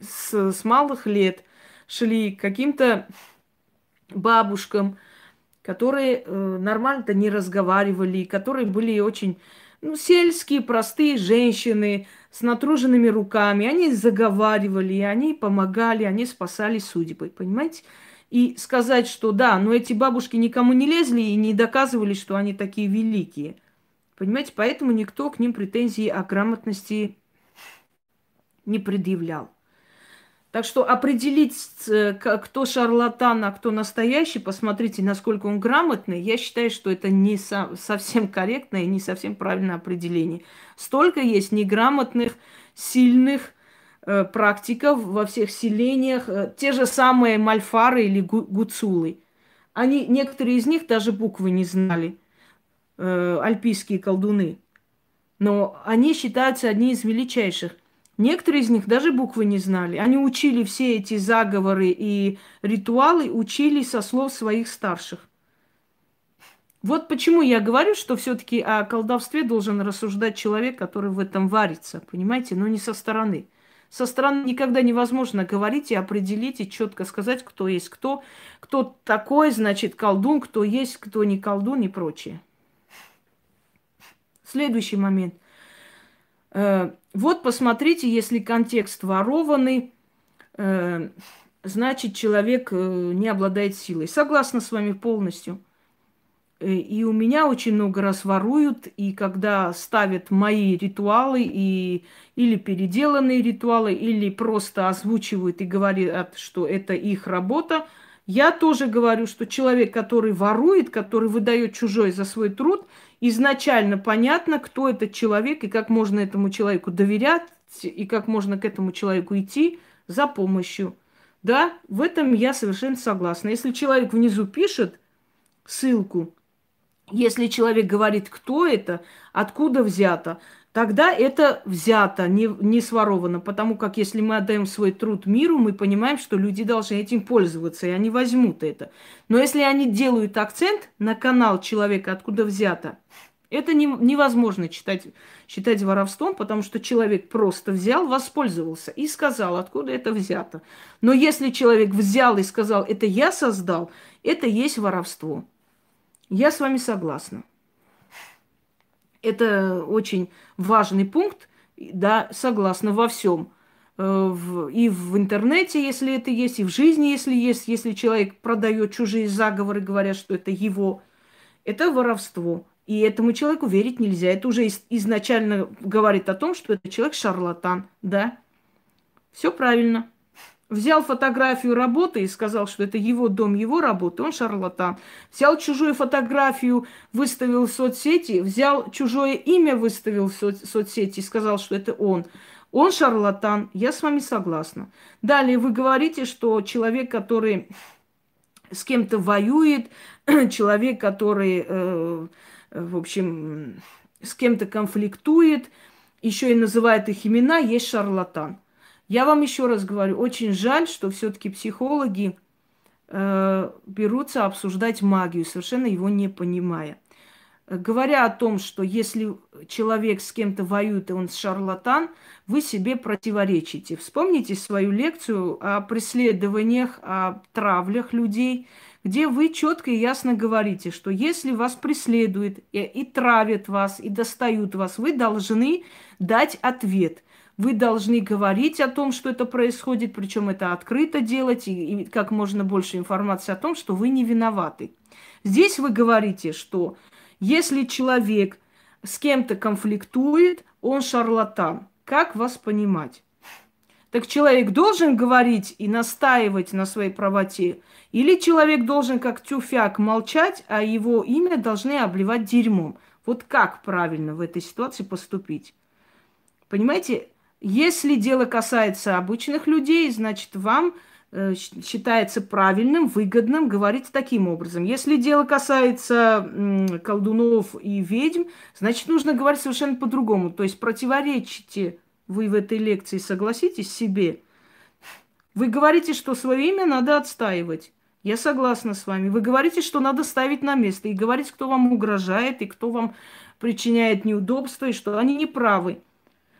с, с малых лет шли к каким-то бабушкам, которые э, нормально-то не разговаривали, которые были очень ну, сельские, простые женщины с натруженными руками. Они заговаривали, они помогали, они спасали судьбы, понимаете? И сказать, что да, но эти бабушки никому не лезли и не доказывали, что они такие великие. Понимаете, поэтому никто к ним претензии о грамотности не предъявлял. Так что определить, э, кто шарлатан, а кто настоящий, посмотрите, насколько он грамотный, я считаю, что это не совсем корректное и не совсем правильное определение. Столько есть неграмотных, сильных э, практиков во всех селениях, э, те же самые мальфары или гу гуцулы. Они, некоторые из них даже буквы не знали, альпийские колдуны. Но они считаются одни из величайших. Некоторые из них даже буквы не знали. Они учили все эти заговоры и ритуалы, учили со слов своих старших. Вот почему я говорю, что все-таки о колдовстве должен рассуждать человек, который в этом варится, понимаете, но не со стороны. Со стороны никогда невозможно говорить и определить, и четко сказать, кто есть кто, кто такой, значит, колдун, кто есть, кто не колдун и прочее. Следующий момент – Э, вот посмотрите, если контекст ворованный, э, значит, человек э, не обладает силой. Согласна с вами полностью. И у меня очень много раз воруют, и когда ставят мои ритуалы, и, или переделанные ритуалы, или просто озвучивают и говорят, что это их работа, я тоже говорю, что человек, который ворует, который выдает чужой за свой труд, изначально понятно, кто этот человек и как можно этому человеку доверять, и как можно к этому человеку идти за помощью. Да, в этом я совершенно согласна. Если человек внизу пишет ссылку, если человек говорит, кто это, откуда взято, тогда это взято, не, не своровано. Потому как если мы отдаем свой труд миру, мы понимаем, что люди должны этим пользоваться, и они возьмут это. Но если они делают акцент на канал человека, откуда взято, это не, невозможно читать, считать воровством, потому что человек просто взял, воспользовался и сказал, откуда это взято. Но если человек взял и сказал, это я создал, это есть воровство. Я с вами согласна. Это очень важный пункт, да, согласна во всем. Э, и в интернете, если это есть, и в жизни, если есть, если человек продает чужие заговоры, говоря, что это его, это воровство. И этому человеку верить нельзя. Это уже изначально говорит о том, что это человек шарлатан, да. Все правильно. Взял фотографию работы и сказал, что это его дом, его работа, он шарлатан. Взял чужую фотографию, выставил в соцсети, взял чужое имя, выставил в со- соцсети и сказал, что это он. Он шарлатан, я с вами согласна. Далее вы говорите, что человек, который с кем-то воюет, [clears throat] человек, который, э, в общем, с кем-то конфликтует, еще и называет их имена, есть шарлатан. Я вам еще раз говорю, очень жаль, что все-таки психологи э, берутся обсуждать магию, совершенно его не понимая. Говоря о том, что если человек с кем-то воюет, и он шарлатан, вы себе противоречите. Вспомните свою лекцию о преследованиях, о травлях людей, где вы четко и ясно говорите, что если вас преследуют и, и травят вас, и достают вас, вы должны дать ответ. Вы должны говорить о том, что это происходит, причем это открыто делать, и, и как можно больше информации о том, что вы не виноваты. Здесь вы говорите, что если человек с кем-то конфликтует, он шарлатан. Как вас понимать? Так человек должен говорить и настаивать на своей правоте, или человек должен как тюфяк молчать, а его имя должны обливать дерьмом. Вот как правильно в этой ситуации поступить? Понимаете, если дело касается обычных людей, значит, вам э, считается правильным, выгодным говорить таким образом. Если дело касается колдунов и ведьм, значит, нужно говорить совершенно по-другому. То есть противоречите вы в этой лекции согласитесь себе. Вы говорите, что свое имя надо отстаивать. Я согласна с вами. Вы говорите, что надо ставить на место и говорить, кто вам угрожает и кто вам причиняет неудобства, и что они не правы.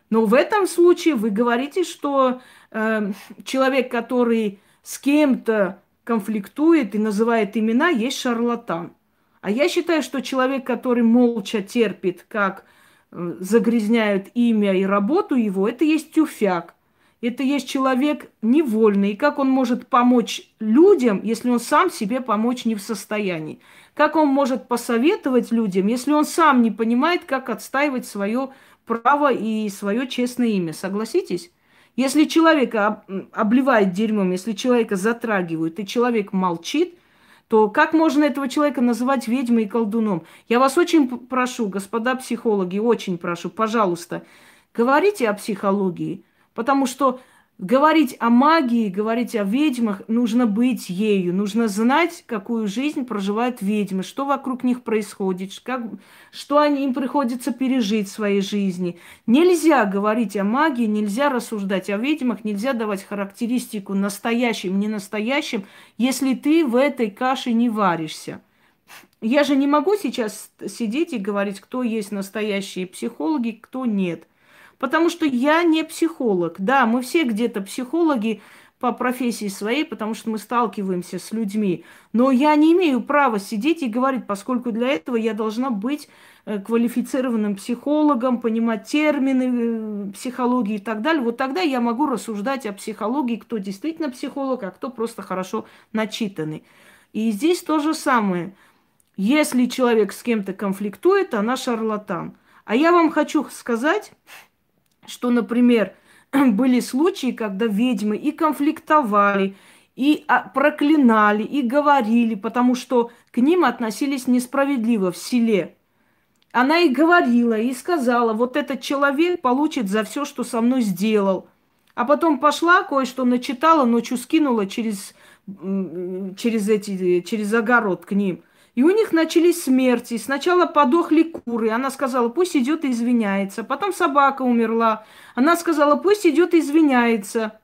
Но в этом случае вы говорите, что э, человек, который с кем-то конфликтует и называет имена, есть шарлатан. А я считаю, что человек, который молча терпит, как э, загрязняют имя и работу его, это есть тюфяк. Это есть человек невольный. И как он может помочь людям, если он сам себе помочь не в состоянии? Как он может посоветовать людям, если он сам не понимает, как отстаивать свое право и свое честное имя? Согласитесь? Если человека обливает дерьмом, если человека затрагивают, и человек молчит, то как можно этого человека называть ведьмой и колдуном? Я вас очень прошу, господа психологи, очень прошу, пожалуйста, говорите о психологии, потому что Говорить о магии, говорить о ведьмах, нужно быть ею, нужно знать, какую жизнь проживают ведьмы, что вокруг них происходит, как, что они, им приходится пережить в своей жизни. Нельзя говорить о магии, нельзя рассуждать о ведьмах, нельзя давать характеристику настоящим, не настоящим, если ты в этой каше не варишься. Я же не могу сейчас сидеть и говорить, кто есть настоящие психологи, кто нет – Потому что я не психолог. Да, мы все где-то психологи по профессии своей, потому что мы сталкиваемся с людьми. Но я не имею права сидеть и говорить, поскольку для этого я должна быть э, квалифицированным психологом, понимать термины э, психологии и так далее. Вот тогда я могу рассуждать о психологии, кто действительно психолог, а кто просто хорошо начитанный. И здесь то же самое. Если человек с кем-то конфликтует, она шарлатан. А я вам хочу сказать, что, например, [clears throat] были случаи, когда ведьмы и конфликтовали, и а, проклинали, и говорили, потому что к ним относились несправедливо в селе. Она и говорила, и сказала, вот этот человек получит за все, что со мной сделал. А потом пошла, кое-что начитала, ночью скинула через, через, эти, через огород к ним. И у них начались смерти. Сначала подохли куры. Она сказала, пусть идет и извиняется. Потом собака умерла. Она сказала, пусть идет и извиняется.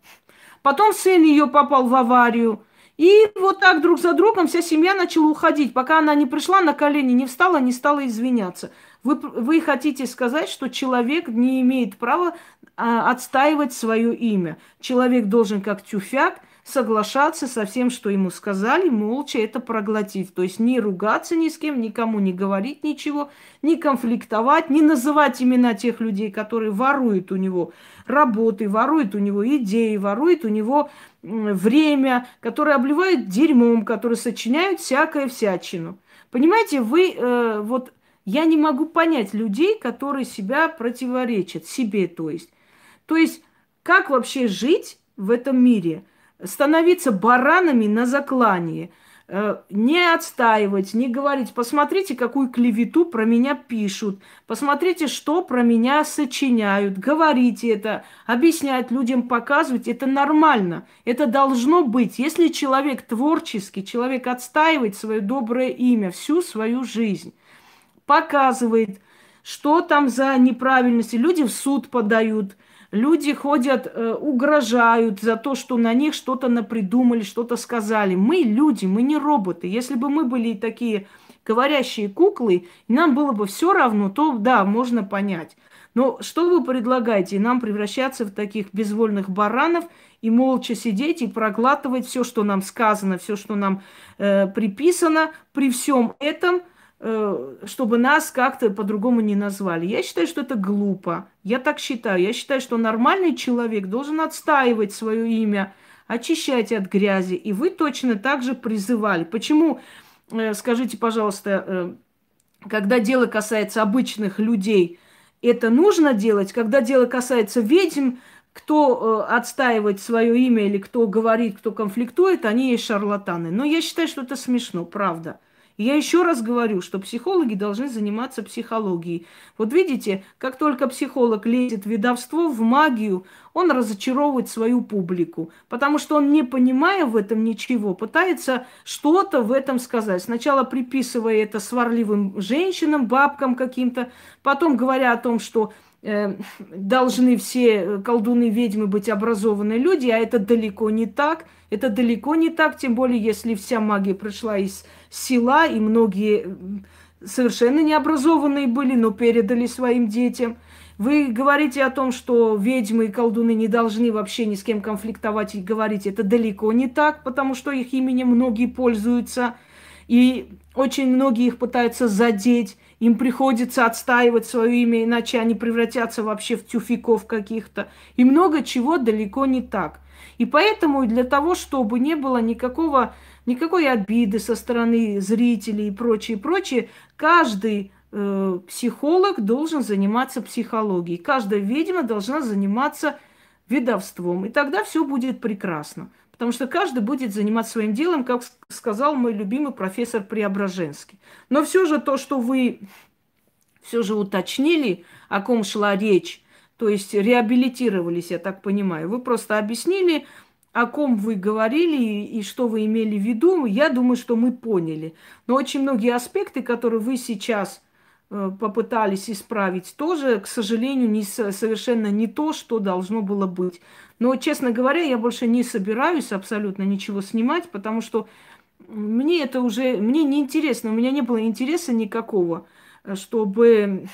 Потом сын ее попал в аварию. И вот так друг за другом вся семья начала уходить, пока она не пришла на колени, не встала, не стала извиняться. Вы, вы хотите сказать, что человек не имеет права а, отстаивать свое имя. Человек должен, как тюфяк, соглашаться со всем, что ему сказали, молча это проглотить. То есть не ругаться ни с кем, никому не говорить ничего, не конфликтовать, не называть имена тех людей, которые воруют у него работы, воруют у него идеи, воруют у него время, которые обливают дерьмом, которые сочиняют всякое всячину. Понимаете, вы э, вот я не могу понять людей, которые себя противоречат, себе то есть. То есть, как вообще жить в этом мире – становиться баранами на заклании, э, не отстаивать, не говорить, посмотрите, какую клевету про меня пишут, посмотрите, что про меня сочиняют, говорите это, объяснять людям, показывать, это нормально, это должно быть. Если человек творческий, человек отстаивает свое доброе имя всю свою жизнь, показывает, что там за неправильности, люди в суд подают – Люди ходят, э, угрожают за то, что на них что-то напридумали, что-то сказали. Мы люди, мы не роботы. Если бы мы были такие говорящие куклы, нам было бы все равно, то да, можно понять. Но что вы предлагаете? Нам превращаться в таких безвольных баранов и молча сидеть и проглатывать все, что нам сказано, все, что нам э, приписано. При всем этом – чтобы нас как-то по-другому не назвали. Я считаю, что это глупо. Я так считаю. Я считаю, что нормальный человек должен отстаивать свое имя, очищать от грязи. И вы точно так же призывали. Почему, э, скажите, пожалуйста, э, когда дело касается обычных людей, это нужно делать, когда дело касается ведьм, кто отстаивает свое имя или кто говорит, кто конфликтует, они есть шарлатаны. Но я считаю, что это смешно, правда. Я еще раз говорю, что психологи должны заниматься психологией. Вот видите, как только психолог лезет в ведовство, в магию, он разочаровывает свою публику, потому что он, не понимая в этом ничего, пытается что-то в этом сказать. Сначала приписывая это сварливым женщинам, бабкам каким-то, потом говоря о том, что э, должны все колдуны, ведьмы быть образованные люди, а это далеко не так. Это далеко не так, тем более, если вся магия пришла из села, и многие совершенно необразованные были, но передали своим детям. Вы говорите о том, что ведьмы и колдуны не должны вообще ни с кем конфликтовать и говорить. Это далеко не так, потому что их именем многие пользуются. И очень многие их пытаются задеть. Им приходится отстаивать свое имя, иначе они превратятся вообще в тюфиков каких-то. И много чего далеко не так. И поэтому для того, чтобы не было никакого, никакой обиды со стороны зрителей и прочее, прочее, каждый э, психолог должен заниматься психологией. Каждая ведьма должна заниматься ведовством. И тогда все будет прекрасно. Потому что каждый будет заниматься своим делом, как сказал мой любимый профессор Преображенский. Но все же то, что вы все же уточнили, о ком шла речь, то есть реабилитировались, я так понимаю. Вы просто объяснили, о ком вы говорили и что вы имели в виду. Я думаю, что мы поняли. Но очень многие аспекты, которые вы сейчас э, попытались исправить, тоже, к сожалению, не, совершенно не то, что должно было быть. Но, честно говоря, я больше не собираюсь абсолютно ничего снимать, потому что мне это уже, мне не интересно, у меня не было интереса никакого, чтобы,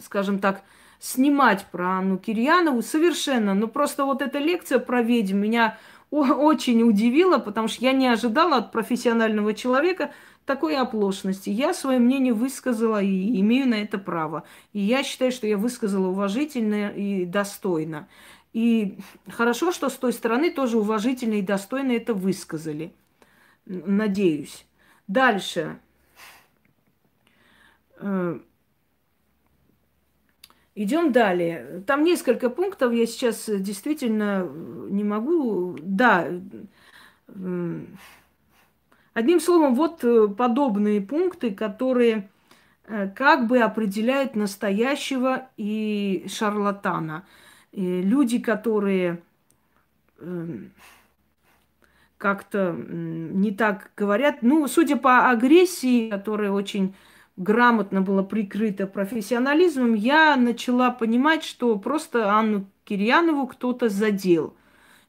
скажем так, снимать про Анну Кирьянову совершенно. Но просто вот эта лекция про ведьм меня очень удивила, потому что я не ожидала от профессионального человека такой оплошности. Я свое мнение высказала и имею на это право. И я считаю, что я высказала уважительно и достойно. И хорошо, что с той стороны тоже уважительно и достойно это высказали. Надеюсь. Дальше. Э, идем далее. Там несколько пунктов, я сейчас действительно не могу. Да, одним словом, вот подобные пункты, которые э, как бы определяют настоящего и шарлатана – люди, которые эм, как-то не так говорят. Ну, судя по агрессии, которая очень грамотно была прикрыта профессионализмом, я начала понимать, что просто Анну Кирьянову кто-то задел.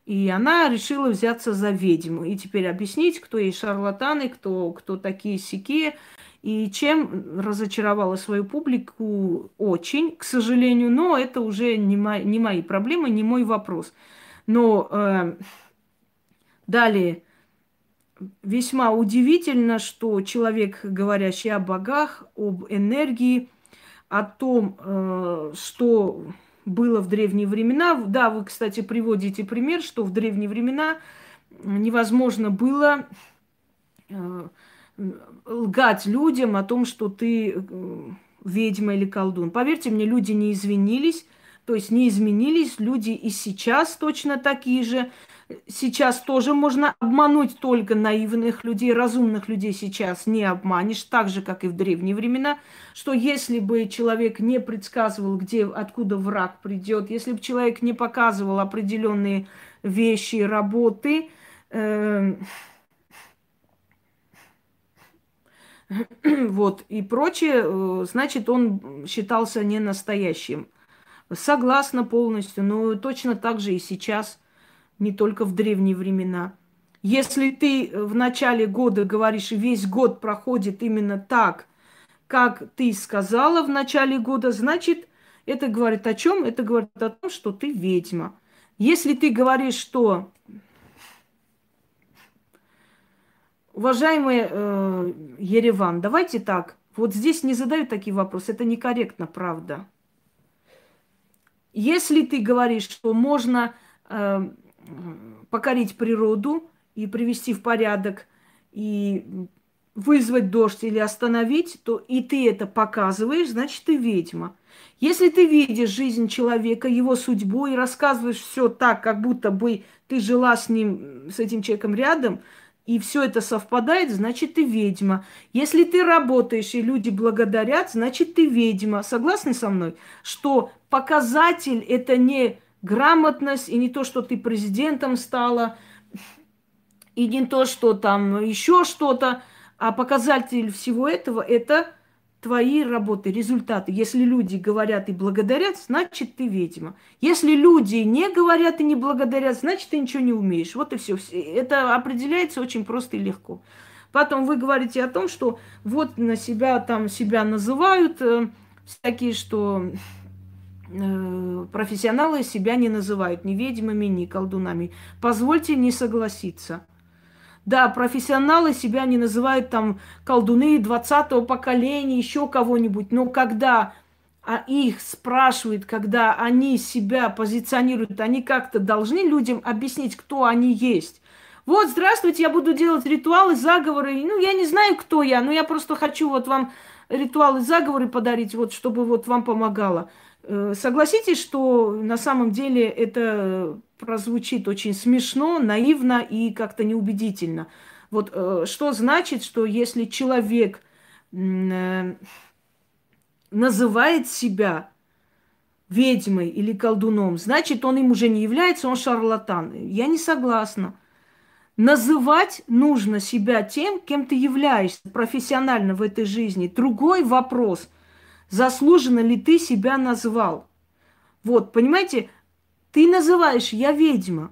И она решила взяться за ведьму. И теперь объяснить, кто ей шарлатаны, кто, кто такие сики. И чем разочаровала свою публику очень, к сожалению, но это уже не, мои, не мои проблемы, не мой вопрос. Но э, далее весьма удивительно, что человек, говорящий о богах, об энергии, о том, э, что было в древние времена. Да, вы, кстати, приводите пример, что в древние времена невозможно было э, лгать людям о том, что ты э, ведьма или колдун. Поверьте мне, люди не извинились, то есть не изменились, люди и сейчас точно такие же. Сейчас тоже можно обмануть только наивных людей, разумных людей сейчас не обманешь, так же, как и в древние времена, что если бы человек не предсказывал, где, откуда враг придет, если бы человек не показывал определенные вещи, работы, э, [clears throat] вот, и прочее, э, значит, он считался не настоящим. Согласна полностью, но точно так же и сейчас, не только в древние времена. Если ты в начале года говоришь, весь год проходит именно так, как ты сказала в начале года, значит, это говорит о чем? Это говорит о том, что ты ведьма. Если ты говоришь, что Уважаемый э, Ереван, давайте так. Вот здесь не задают такие вопросы. Это некорректно, правда. Если ты говоришь, что можно э, покорить природу и привести в порядок, и вызвать дождь или остановить, то и ты это показываешь, значит, ты ведьма. Если ты видишь жизнь человека, его судьбу и рассказываешь все так, как будто бы ты жила с ним, с этим человеком рядом, и все это совпадает, значит, ты ведьма. Если ты работаешь, и люди благодарят, значит, ты ведьма. Согласны со мной? Что показатель – это не грамотность, и не то, что ты президентом стала, и не то, что там еще что-то, а показатель всего этого – это твои работы, результаты. Если люди говорят и благодарят, значит ты ведьма. Если люди не говорят и не благодарят, значит ты ничего не умеешь. Вот и все. Это определяется очень просто и легко. Потом вы говорите о том, что вот на себя там себя называют э, всякие, что профессионалы себя не называют ни ведьмами, ни колдунами. Позвольте не согласиться. Да, профессионалы себя не называют там колдуны 20-го поколения, еще кого-нибудь. Но когда а их спрашивают, когда они себя позиционируют, они как-то должны людям объяснить, кто они есть. Вот, здравствуйте, я буду делать ритуалы, заговоры. Ну, я не знаю, кто я, но я просто хочу вот вам ритуалы, заговоры подарить, вот, чтобы вот вам помогало. Э, согласитесь, что на самом деле это прозвучит очень смешно, наивно и как-то неубедительно. Вот э, что значит, что если человек э, называет себя ведьмой или колдуном, значит, он им уже не является, он шарлатан. Я не согласна. Называть нужно себя тем, кем ты являешься профессионально в этой жизни. Другой вопрос, заслуженно ли ты себя назвал. Вот, понимаете, ты называешь «я ведьма».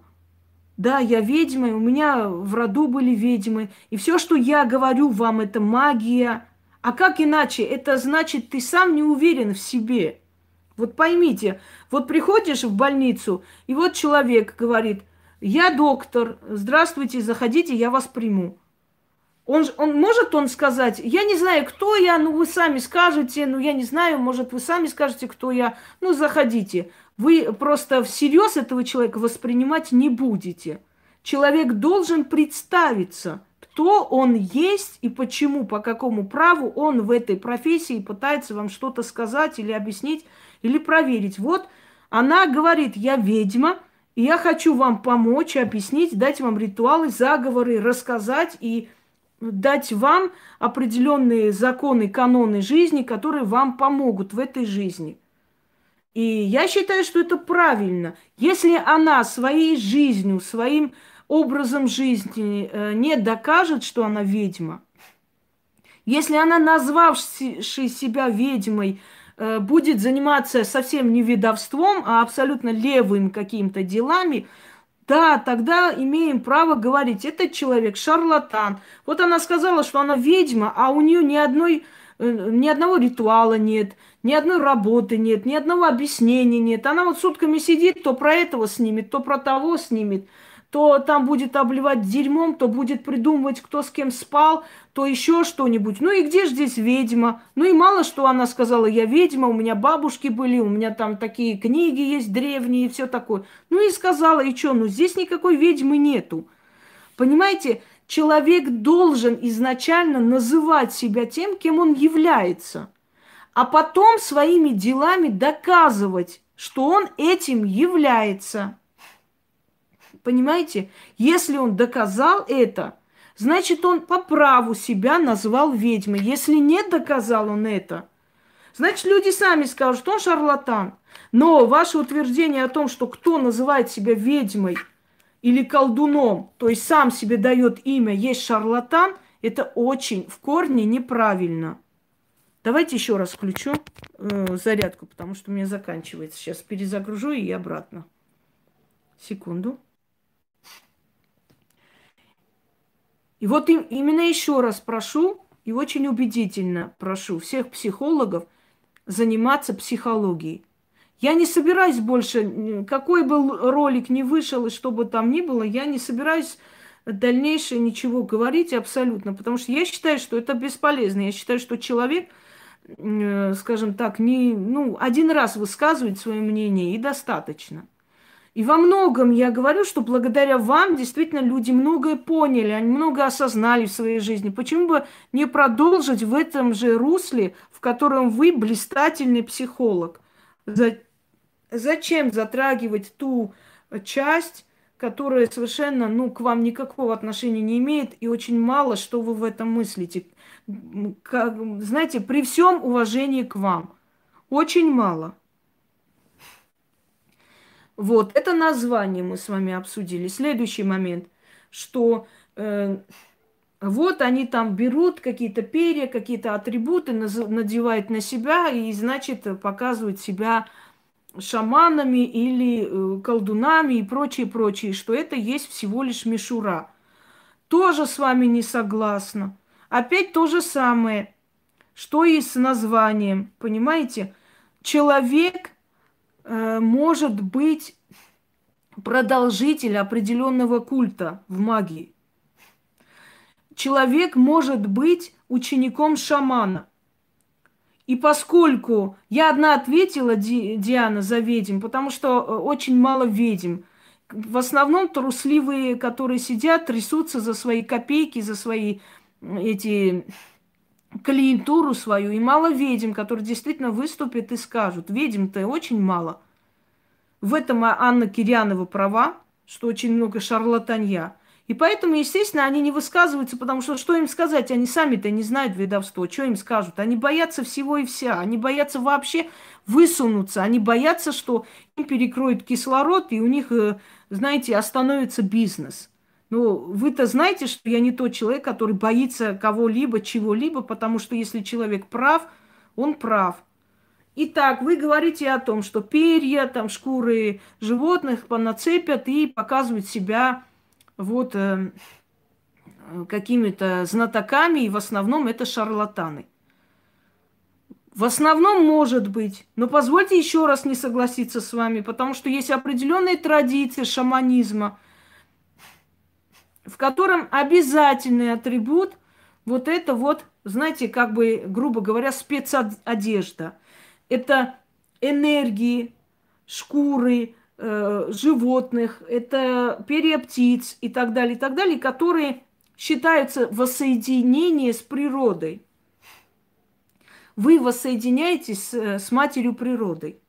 Да, я ведьма, у меня в роду были ведьмы. И все, что я говорю вам, это магия. А как иначе? Это значит, ты сам не уверен в себе. Вот поймите, вот приходишь в больницу, и вот человек говорит, я доктор, здравствуйте, заходите, я вас приму. Он, он может он сказать, я не знаю, кто я, ну вы сами скажете, ну я не знаю, может вы сами скажете, кто я, ну заходите. Вы просто всерьез этого человека воспринимать не будете. Человек должен представиться, кто он есть и почему, по какому праву он в этой профессии пытается вам что-то сказать или объяснить, или проверить. Вот она говорит, я ведьма, и я хочу вам помочь, объяснить, дать вам ритуалы, заговоры, рассказать и дать вам определенные законы, каноны жизни, которые вам помогут в этой жизни. И я считаю, что это правильно. Если она своей жизнью, своим образом жизни э, не докажет, что она ведьма, если она, назвавши себя ведьмой, э, будет заниматься совсем не ведовством, а абсолютно левым какими-то делами, да, тогда имеем право говорить, этот человек шарлатан. Вот она сказала, что она ведьма, а у нее ни одной Э, ни одного ритуала нет, ни одной работы нет, ни одного объяснения нет. Она вот сутками сидит, то про этого снимет, то про того снимет, то там будет обливать дерьмом, то будет придумывать, кто с кем спал, то еще что-нибудь. Ну и где же здесь ведьма? Ну и мало что она сказала, я ведьма, у меня бабушки были, у меня там такие книги есть древние и все такое. Ну и сказала, и что, ну здесь никакой ведьмы нету. Понимаете, человек должен изначально называть себя тем, кем он является, а потом своими делами доказывать, что он этим является. Понимаете? Если он доказал это, значит, он по праву себя назвал ведьмой. Если не доказал он это, значит, люди сами скажут, что он шарлатан. Но ваше утверждение о том, что кто называет себя ведьмой – или колдуном, то есть сам себе дает имя, есть шарлатан, это очень в корне неправильно. Давайте еще раз включу э, зарядку, потому что у меня заканчивается. Сейчас перезагружу и обратно. Секунду. И вот им, именно еще раз прошу, и очень убедительно прошу всех психологов заниматься психологией. Я не собираюсь больше, какой бы ролик не вышел и что бы там ни было, я не собираюсь дальнейшее ничего говорить абсолютно, потому что я считаю, что это бесполезно. Я считаю, что человек, э, скажем так, не, ну, один раз высказывает свое мнение и достаточно. И во многом я говорю, что благодаря вам действительно люди многое поняли, они много осознали в своей жизни. Почему бы не продолжить в этом же русле, в котором вы блистательный психолог? Зачем затрагивать ту часть, которая совершенно, ну, к вам никакого отношения не имеет, и очень мало, что вы в этом мыслите. Как, знаете, при всем уважении к вам, очень мало. Вот, это название мы с вами обсудили. Следующий момент, что э, Вот они там берут какие-то перья, какие-то атрибуты, надевают на себя и, значит, показывают себя шаманами или э, колдунами и прочее, прочее, что это есть всего лишь мишура. Тоже с вами не согласна. Опять то же самое, что и с названием, понимаете? Человек может быть продолжитель определенного культа в магии человек может быть учеником шамана. И поскольку я одна ответила, Ди, Диана, за ведьм, потому что э, очень мало ведьм, в основном трусливые, которые сидят, трясутся за свои копейки, за свои эти клиентуру свою, и мало ведьм, которые действительно выступят и скажут. Ведьм-то очень мало. В этом Анна Кирянова права, что очень много шарлатанья. И поэтому, естественно, они не высказываются, потому что что им сказать? Они сами-то не знают ведовство. Что им скажут? Они боятся всего и вся. Они боятся вообще высунуться. Они боятся, что им перекроют кислород, и у них, э, знаете, остановится бизнес. Ну, вы-то знаете, что я не тот человек, который боится кого-либо, чего-либо, потому что если человек прав, он прав. Итак, вы говорите о том, что перья, там, шкуры животных понацепят и показывают себя вот э, какими-то знатоками, и в основном это шарлатаны. В основном может быть, но позвольте еще раз не согласиться с вами, потому что есть определенные традиции шаманизма, в котором обязательный атрибут вот это вот, знаете, как бы, грубо говоря, спецодежда. Это энергии, шкуры, э, животных, это перья птиц и так далее, и так далее, которые считаются воссоединение с природой. Вы воссоединяетесь с, с матерью природой.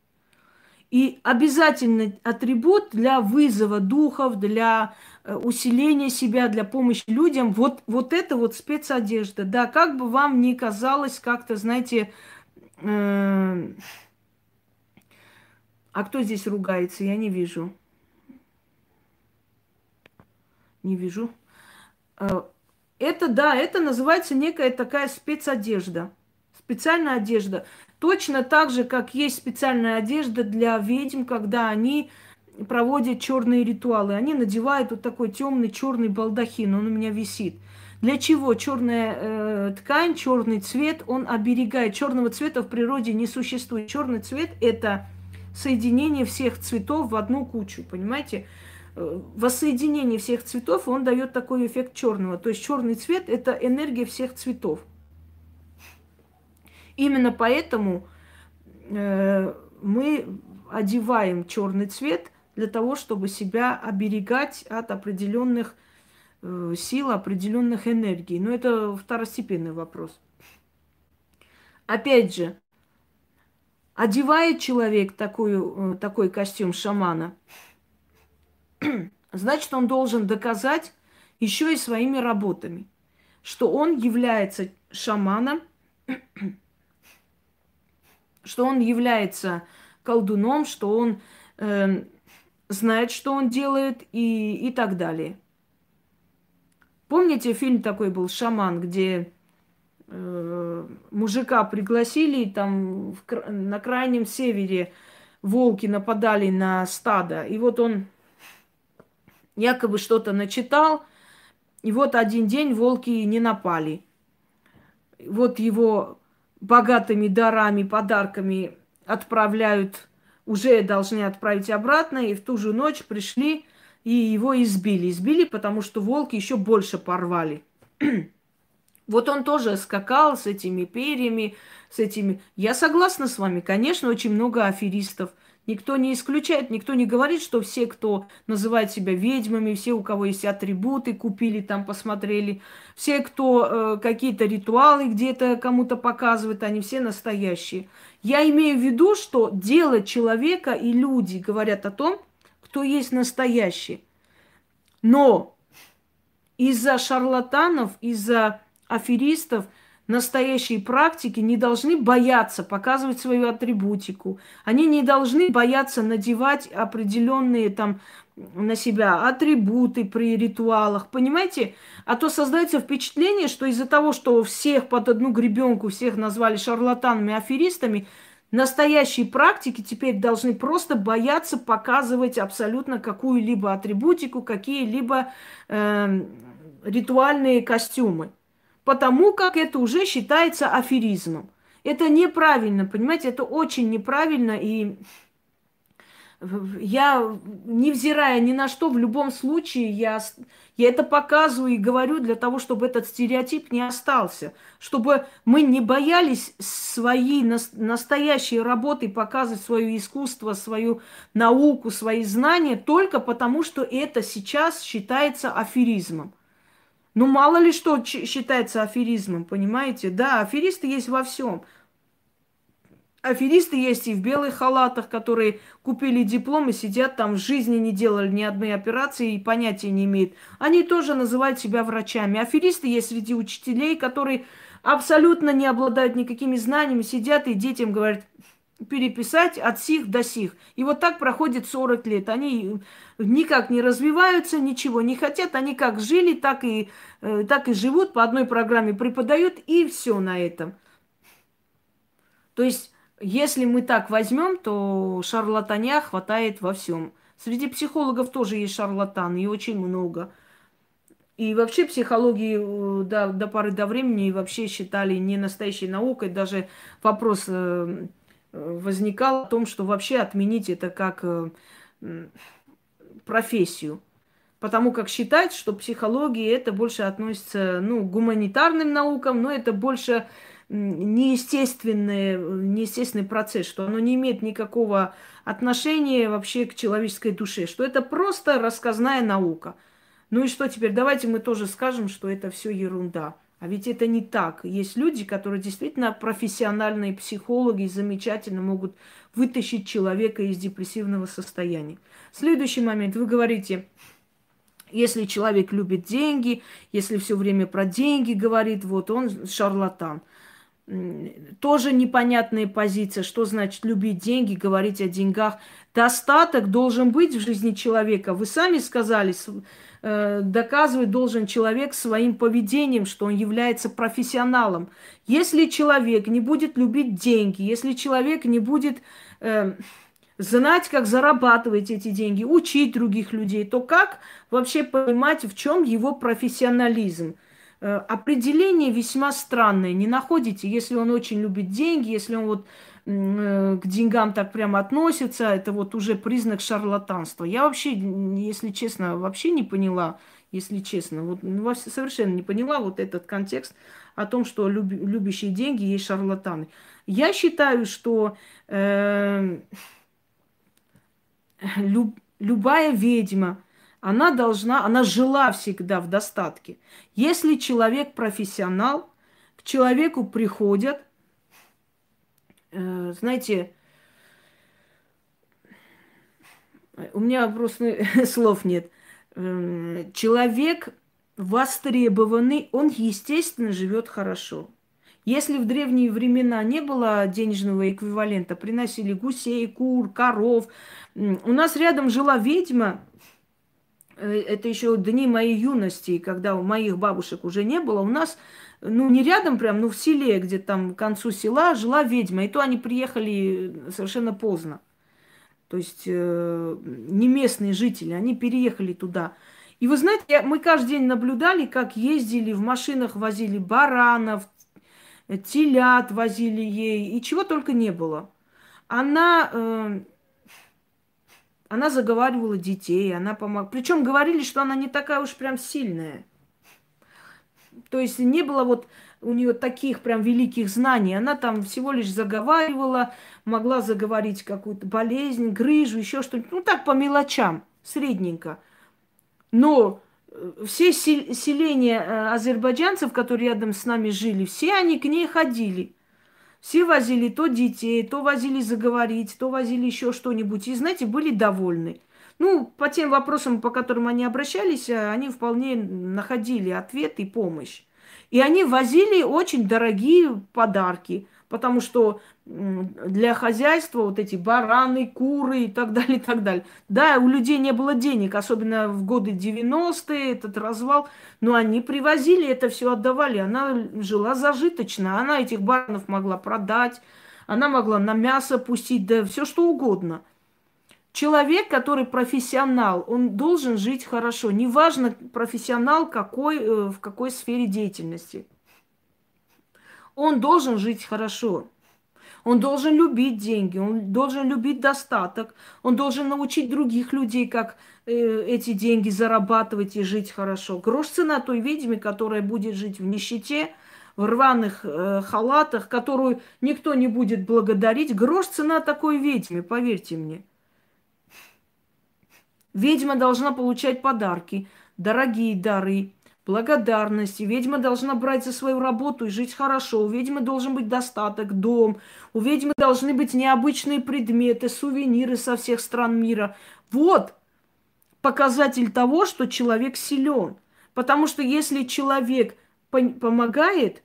И обязательный атрибут для вызова духов, для э, усиления себя, для помощи людям, вот, вот это вот спецодежда. Да, как бы вам ни казалось как-то, знаете, э, а кто здесь ругается? Я не вижу. Не вижу. А, это, да, это называется некая такая спецодежда. Специальная одежда. Точно так же, как есть специальная одежда для ведьм, когда они проводят черные ритуалы. Они надевают вот такой темный черный балдахин, он у меня висит. Для чего черная э, ткань, черный цвет, он оберегает. Черного цвета в природе не существует. Черный цвет это соединение всех цветов в одну кучу, понимаете? Э, воссоединение всех цветов, он дает такой эффект черного. То есть черный цвет – это энергия всех цветов. Именно поэтому э, мы одеваем черный цвет для того, чтобы себя оберегать от определенных э, сил, определенных энергий. Но это второстепенный вопрос. Опять же, одевает человек такую, э, такой костюм шамана, [clears throat] значит, он должен доказать еще и своими работами, что он является шаманом, [clears throat] что он является колдуном, что он э, знает, что он делает и, и так далее. Помните, фильм такой был «Шаман», где Э, мужика пригласили, там в, на крайнем севере волки нападали на стадо. И вот он якобы что-то начитал, и вот один день волки не напали. Вот его богатыми дарами, подарками отправляют, уже должны отправить обратно, и в ту же ночь пришли и его избили. Избили, потому что волки еще больше порвали. [clears throat] Вот он тоже скакал с этими перьями, с этими... Я согласна с вами, конечно, очень много аферистов. Никто не исключает, никто не говорит, что все, кто называет себя ведьмами, все, у кого есть атрибуты, купили там, посмотрели, все, кто э, какие-то ритуалы где-то кому-то показывает, они все настоящие. Я имею в виду, что дело человека и люди говорят о том, кто есть настоящий. Но из-за шарлатанов, из-за аферистов настоящие практики не должны бояться показывать свою атрибутику. Они не должны бояться надевать определенные там на себя атрибуты при ритуалах, понимаете? А то создается впечатление, что из-за того, что всех под одну гребенку, всех назвали шарлатанами, аферистами, настоящие практики теперь должны просто бояться показывать абсолютно какую-либо атрибутику, какие-либо э, ритуальные костюмы. Потому как это уже считается аферизмом. Это неправильно, понимаете, это очень неправильно и я, невзирая ни на что, в любом случае, я, я это показываю и говорю для того, чтобы этот стереотип не остался. Чтобы мы не боялись свои настоящие работы показывать свое искусство, свою науку, свои знания только потому, что это сейчас считается аферизмом. Ну, мало ли что считается аферизмом, понимаете? Да, аферисты есть во всем. Аферисты есть и в белых халатах, которые купили диплом и сидят там, в жизни не делали ни одной операции и понятия не имеют. Они тоже называют себя врачами. Аферисты есть среди учителей, которые абсолютно не обладают никакими знаниями, сидят и детям говорят переписать от сих до сих. И вот так проходит 40 лет. Они никак не развиваются, ничего не хотят. Они как жили, так и, э, так и живут, по одной программе преподают, и все на этом. То есть если мы так возьмем, то шарлатаня хватает во всем. Среди психологов тоже есть шарлатаны, и очень много. И вообще психологии э, до, до поры до времени вообще считали не настоящей наукой. Даже вопрос э, возникал о том, что вообще отменить это как э, профессию. Потому как считать, что психология это больше относится ну, к гуманитарным наукам, но это больше неестественный, неестественный процесс, что оно не имеет никакого отношения вообще к человеческой душе, что это просто рассказная наука. Ну и что теперь? Давайте мы тоже скажем, что это все ерунда. А ведь это не так. Есть люди, которые действительно профессиональные психологи замечательно могут вытащить человека из депрессивного состояния. Следующий момент. Вы говорите, если человек любит деньги, если все время про деньги говорит, вот он шарлатан тоже непонятная позиция, что значит любить деньги, говорить о деньгах. Достаток должен быть в жизни человека. Вы сами сказали, доказывать должен человек своим поведением, что он является профессионалом. Если человек не будет любить деньги, если человек не будет э, знать, как зарабатывать эти деньги, учить других людей, то как вообще понимать, в чем его профессионализм? Э, определение весьма странное, не находите? Если он очень любит деньги, если он вот э, к деньгам так прямо относится, это вот уже признак шарлатанства. Я вообще, если честно, вообще не поняла, если честно, вот ну, совершенно не поняла вот этот контекст о том, что люб, любящие деньги есть шарлатаны. Я считаю, что э, люб, любая ведьма, она должна, она жила всегда в достатке. Если человек профессионал, к человеку приходят, э, знаете, у меня просто [laughs] слов нет. Э, человек востребованный, он, естественно, живет хорошо. Если в древние времена не было денежного эквивалента, приносили гусей, кур, коров. У нас рядом жила ведьма, Э, это еще дни моей юности, когда у моих бабушек уже не было, у нас, ну, не рядом прям, ну, в селе, где там к концу села жила ведьма. И то они приехали совершенно поздно. То есть э, не местные жители, они переехали туда. И вы знаете, мы каждый день наблюдали, как ездили в машинах, возили баранов, телят возили ей, и чего только не было. Она э, она заговаривала детей, она помогла. Причем говорили, что она не такая уж прям сильная. То есть не было вот у нее таких прям великих знаний. Она там всего лишь заговаривала, могла заговорить какую-то болезнь, грыжу, еще что-нибудь. Ну так по мелочам, средненько. Но э, все селения э, азербайджанцев, которые рядом с нами жили, все они к ней ходили. Все возили то детей, то возили заговорить, то возили еще что-нибудь. И, знаете, были довольны. Ну, по тем вопросам, по которым они обращались, э, они вполне находили ответ и помощь. И они возили очень дорогие подарки. потому что для хозяйства вот эти бараны, куры и так далее, и так далее. Да, у людей не было денег, особенно в годы 90-е, этот развал, но они привозили это все, отдавали. Она жила зажиточно, она этих баранов могла продать, она могла на мясо пустить, да все что угодно. Человек, который профессионал, он должен жить хорошо. Неважно, профессионал какой, э, в какой сфере деятельности. Он должен жить хорошо. Он должен любить деньги, он должен любить достаток, он должен научить других людей, как э, эти деньги зарабатывать и жить хорошо. Грош цена той ведьме, которая будет жить в нищете, в рваных э, халатах, которую никто не будет благодарить. Грош цена такой ведьме, поверьте мне. Ведьма должна получать подарки, дорогие дары, благодарности. Ведьма должна брать за свою работу и жить хорошо. У ведьмы должен быть достаток, дом. У ведьмы должны быть необычные предметы, сувениры со всех стран мира. Вот показатель того, что человек силен. Потому что если человек помогает,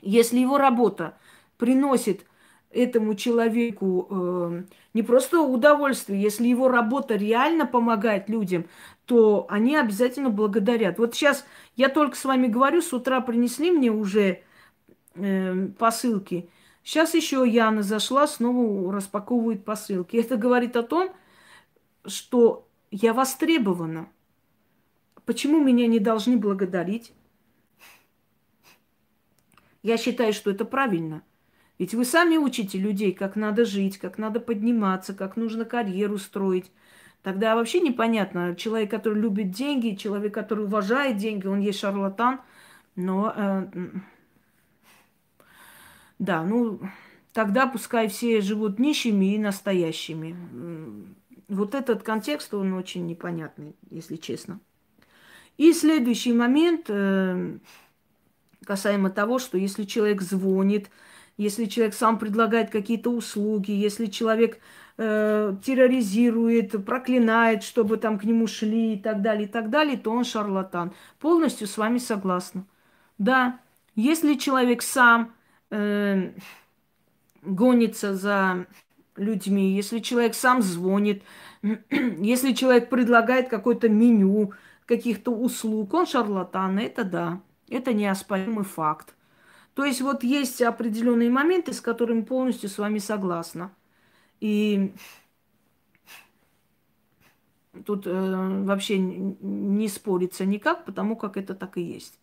если его работа приносит этому человеку э, не просто удовольствие, если его работа реально помогает людям, то они обязательно благодарят. Вот сейчас я только с вами говорю, с утра принесли мне уже э, посылки. Сейчас еще Яна зашла, снова распаковывает посылки. Это говорит о том, что я востребована. Почему меня не должны благодарить? Я считаю, что это правильно – ведь вы сами учите людей, как надо жить, как надо подниматься, как нужно карьеру строить. Тогда вообще непонятно, человек, который любит деньги, человек, который уважает деньги, он есть шарлатан. Но э, да, ну тогда пускай все живут нищими и настоящими. Вот этот контекст, он очень непонятный, если честно. И следующий момент э, касаемо того, что если человек звонит, если человек сам предлагает какие-то услуги, если человек э, терроризирует, проклинает, чтобы там к нему шли и так далее, и так далее, то он шарлатан. Полностью с вами согласна. Да, если человек сам э, гонится за людьми, если человек сам звонит, [clears throat] если человек предлагает какое-то меню каких-то услуг, он шарлатан, это да, это неоспоримый факт. То есть вот есть определенные моменты, с которыми полностью с вами согласна. И тут э, вообще не спорится никак, потому как это так и есть.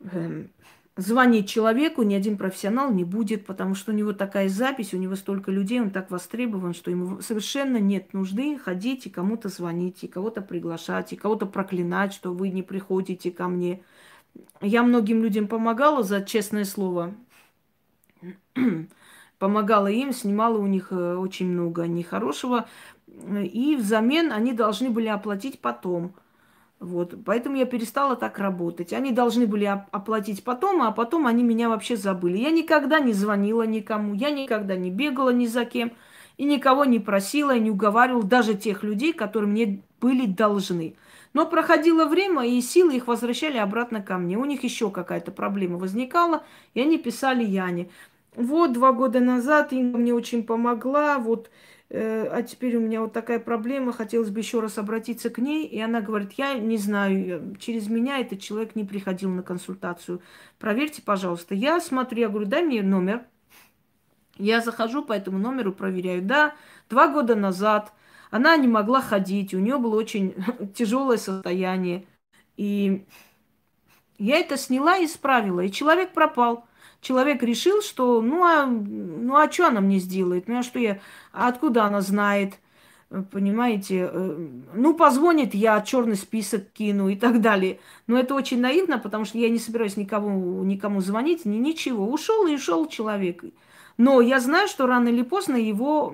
Эм, звонить человеку ни один профессионал не будет, потому что у него такая запись, у него столько людей, он так востребован, что ему совершенно нет нужды ходить и кому-то звонить, и кого-то приглашать, и кого-то проклинать, что вы не приходите ко мне – я многим людям помогала за честное слово. [clears throat] помогала им, снимала у них э, очень много нехорошего. И взамен они должны были оплатить потом. Вот, поэтому я перестала так работать. Они должны были оплатить потом, а потом они меня вообще забыли. Я никогда не звонила никому, я никогда не бегала ни за кем, и никого не просила, и не уговаривала, даже тех людей, которые мне были должны. Но проходило время, и силы их возвращали обратно ко мне. У них еще какая-то проблема возникала, и они писали Яне. Вот два года назад Инга мне очень помогла, вот, э, а теперь у меня вот такая проблема, хотелось бы еще раз обратиться к ней. И она говорит, я не знаю, через меня этот человек не приходил на консультацию. Проверьте, пожалуйста. Я смотрю, я говорю, дай мне номер. Я захожу по этому номеру, проверяю. Да, два года назад она не могла ходить, у нее было очень [laughs] тяжелое состояние. И я это сняла и исправила. И человек пропал. Человек решил, что ну а, ну, а что она мне сделает? Ну а что я, а откуда она знает? Понимаете, э, ну позвонит, я черный список кину и так далее. Но это очень наивно, потому что я не собираюсь никому, никому звонить, ни ничего. Ушел и ушел человек. Но я знаю, что рано или поздно его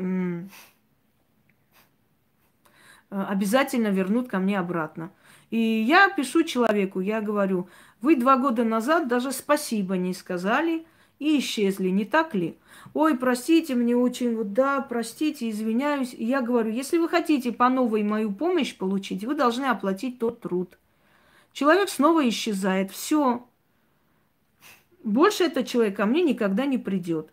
обязательно вернут ко мне обратно. И я пишу человеку, я говорю, вы два года назад даже спасибо не сказали и исчезли, не так ли? Ой, простите, мне очень, вот да, простите, извиняюсь. И я говорю, если вы хотите по новой мою помощь получить, вы должны оплатить тот труд. Человек снова исчезает. Все. Больше этот человек ко мне никогда не придет.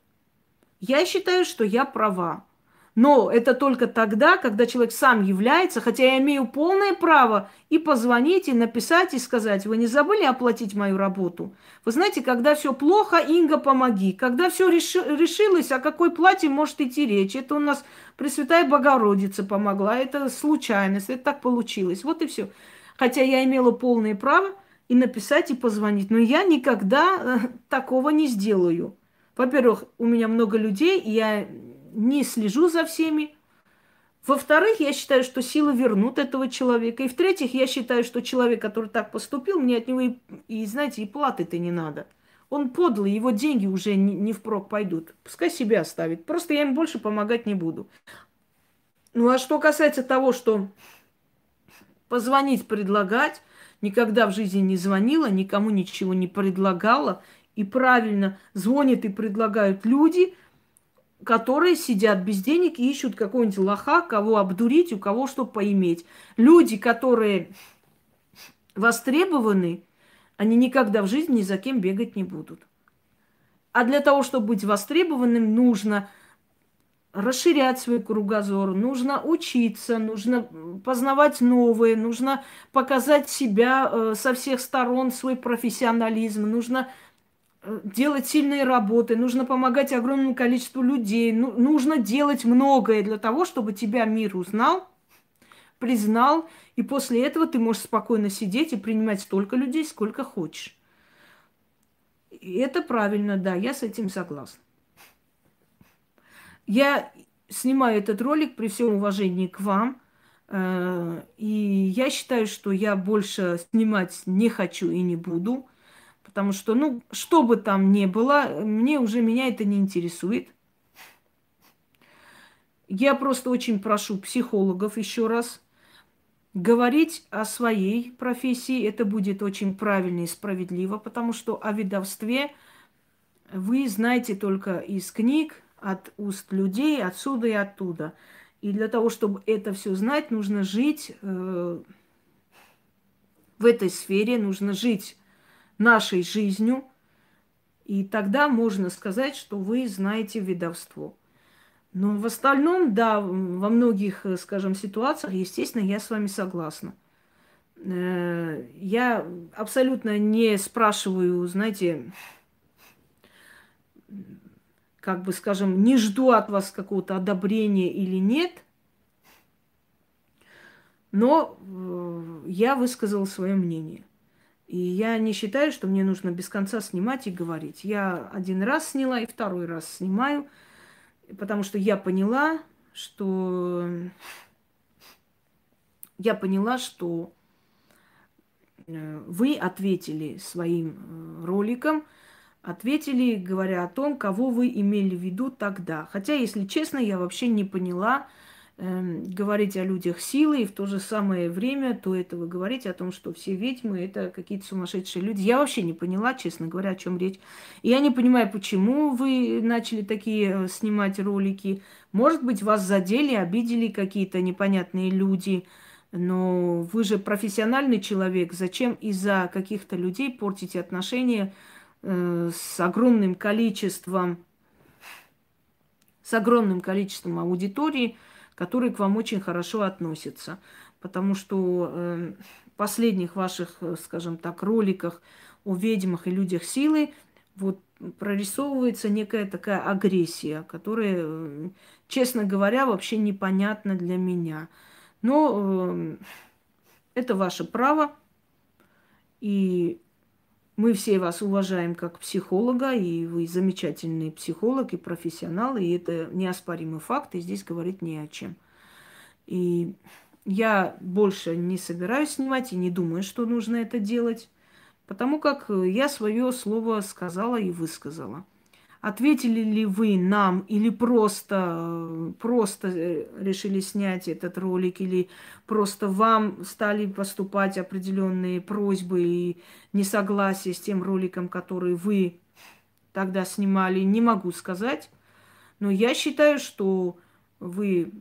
Я считаю, что я права. Но это только тогда, когда человек сам является, хотя я имею полное право и позвонить, и написать, и сказать, вы не забыли оплатить мою работу? Вы знаете, когда все плохо, Инга, помоги. Когда все реши, решилось, о какой плате может идти речь? Это у нас Пресвятая Богородица помогла, это случайность, это так получилось. Вот и все. Хотя я имела полное право и написать, и позвонить. Но я никогда э, такого не сделаю. Во-первых, у меня много людей, и я не слежу за всеми. Во-вторых, я считаю, что силы вернут этого человека. И в-третьих, я считаю, что человек, который так поступил, мне от него и, и знаете, и платы-то не надо. Он подлый, его деньги уже не, не впрок пойдут. Пускай себя оставит. Просто я им больше помогать не буду. Ну а что касается того, что позвонить, предлагать, никогда в жизни не звонила, никому ничего не предлагала. И правильно звонят и предлагают люди, которые сидят без денег и ищут какого-нибудь лоха, кого обдурить, у кого что поиметь. Люди, которые востребованы, они никогда в жизни ни за кем бегать не будут. А для того, чтобы быть востребованным, нужно расширять свой кругозор, нужно учиться, нужно познавать новое, нужно показать себя э, со всех сторон, свой профессионализм, нужно делать сильные работы, нужно помогать огромному количеству людей, ну, нужно делать многое для того, чтобы тебя мир узнал, признал, и после этого ты можешь спокойно сидеть и принимать столько людей, сколько хочешь. И это правильно, да, я с этим согласна. Я снимаю этот ролик при всем уважении к вам, э, и я считаю, что я больше снимать не хочу и не буду – Потому что, ну, что бы там ни было, мне уже меня это не интересует. Я просто очень прошу психологов еще раз говорить о своей профессии. Это будет очень правильно и справедливо, потому что о ведовстве вы знаете только из книг, от уст людей, отсюда и оттуда. И для того, чтобы это все знать, нужно жить э, в этой сфере, нужно жить нашей жизнью, и тогда можно сказать, что вы знаете ведовство. Но в остальном, да, во многих, скажем, ситуациях, естественно, я с вами согласна. Э, я абсолютно не спрашиваю, знаете, как бы, скажем, не жду от вас какого-то одобрения или нет, но э, я высказала свое мнение. И я не считаю, что мне нужно без конца снимать и говорить. Я один раз сняла и второй раз снимаю, потому что я поняла, что я поняла, что э, вы ответили своим э, роликом, ответили, говоря о том, кого вы имели в виду тогда. Хотя, если честно, я вообще не поняла, Эм, говорить о людях силы и в то же самое время то этого говорить о том, что все ведьмы это какие-то сумасшедшие люди. Я вообще не поняла, честно говоря, о чем речь. И я не понимаю, почему вы начали такие э, снимать ролики. Может быть, вас задели, обидели какие-то непонятные люди. Но вы же профессиональный человек. Зачем из-за каких-то людей портите отношения э, с огромным количеством, с огромным количеством аудитории? Которые к вам очень хорошо относятся. Потому что э, последних ваших, э, скажем так, роликах о ведьмах и людях силы вот прорисовывается некая такая агрессия, которая, э, честно говоря, вообще непонятна для меня. Но э, это ваше право. И мы все вас уважаем как психолога, и вы замечательный психолог и профессионал, и это неоспоримый факт, и здесь говорить не о чем. И я больше не собираюсь снимать и не думаю, что нужно это делать, потому как я свое слово сказала и высказала. Ответили ли вы нам или просто, просто э, решили снять этот ролик, или просто вам стали поступать определенные просьбы и несогласия с тем роликом, который вы тогда снимали, не могу сказать. Но я считаю, что вы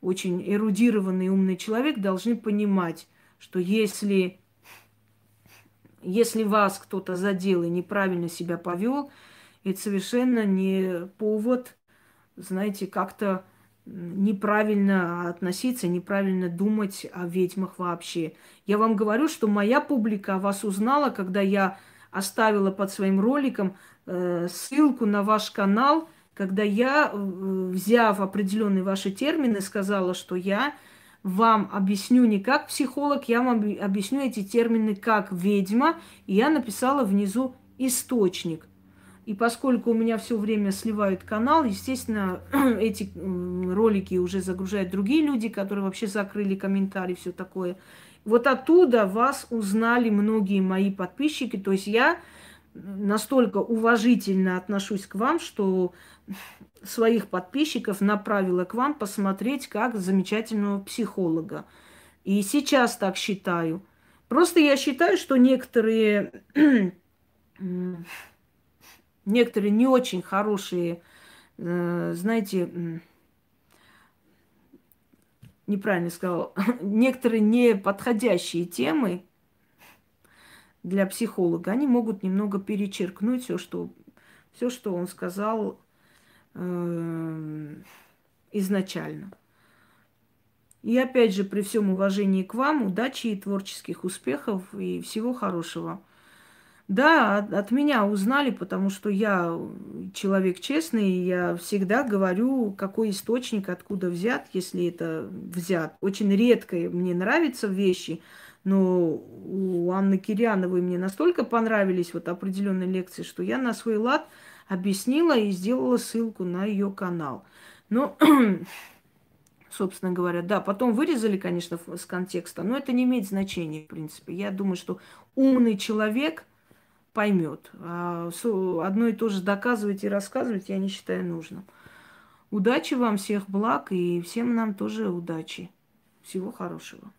очень эрудированный умный человек должны понимать, что если Если вас кто-то задел и неправильно себя повел, это совершенно не повод, знаете, как-то неправильно относиться, неправильно думать о ведьмах вообще. Я вам говорю, что моя публика вас узнала, когда я оставила под своим роликом э, ссылку на ваш канал, когда я, э, взяв определенные ваши термины, сказала, что я вам объясню не как психолог, я вам объясню эти термины как ведьма, и я написала внизу источник – и поскольку у меня все время сливают канал, естественно, [clears throat] эти ролики уже загружают другие люди, которые вообще закрыли комментарии, все такое. Вот оттуда вас узнали многие мои подписчики. То есть я настолько уважительно отношусь к вам, что [clears throat] своих подписчиков направила к вам посмотреть как замечательного психолога. И сейчас так считаю. Просто я считаю, что некоторые [clears throat] некоторые не очень хорошие, э, знаете, неправильно сказал, [laughs] некоторые неподходящие темы для психолога, они могут немного перечеркнуть все, что, все, что он сказал э, изначально. И опять же, при всем уважении к вам, удачи и творческих успехов и всего хорошего. Да, от, от меня узнали, потому что я человек честный, и я всегда говорю, какой источник, откуда взят, если это взят. Очень редко мне нравятся вещи, но у Анны Киряновой мне настолько понравились вот определенные лекции, что я на свой лад объяснила и сделала ссылку на ее канал. Но, [clears throat] собственно говоря, да, потом вырезали, конечно, с контекста, но это не имеет значения, в принципе. Я думаю, что умный человек – поймет. А одно и то же доказывать и рассказывать я не считаю нужным. Удачи вам, всех благ и всем нам тоже удачи. Всего хорошего.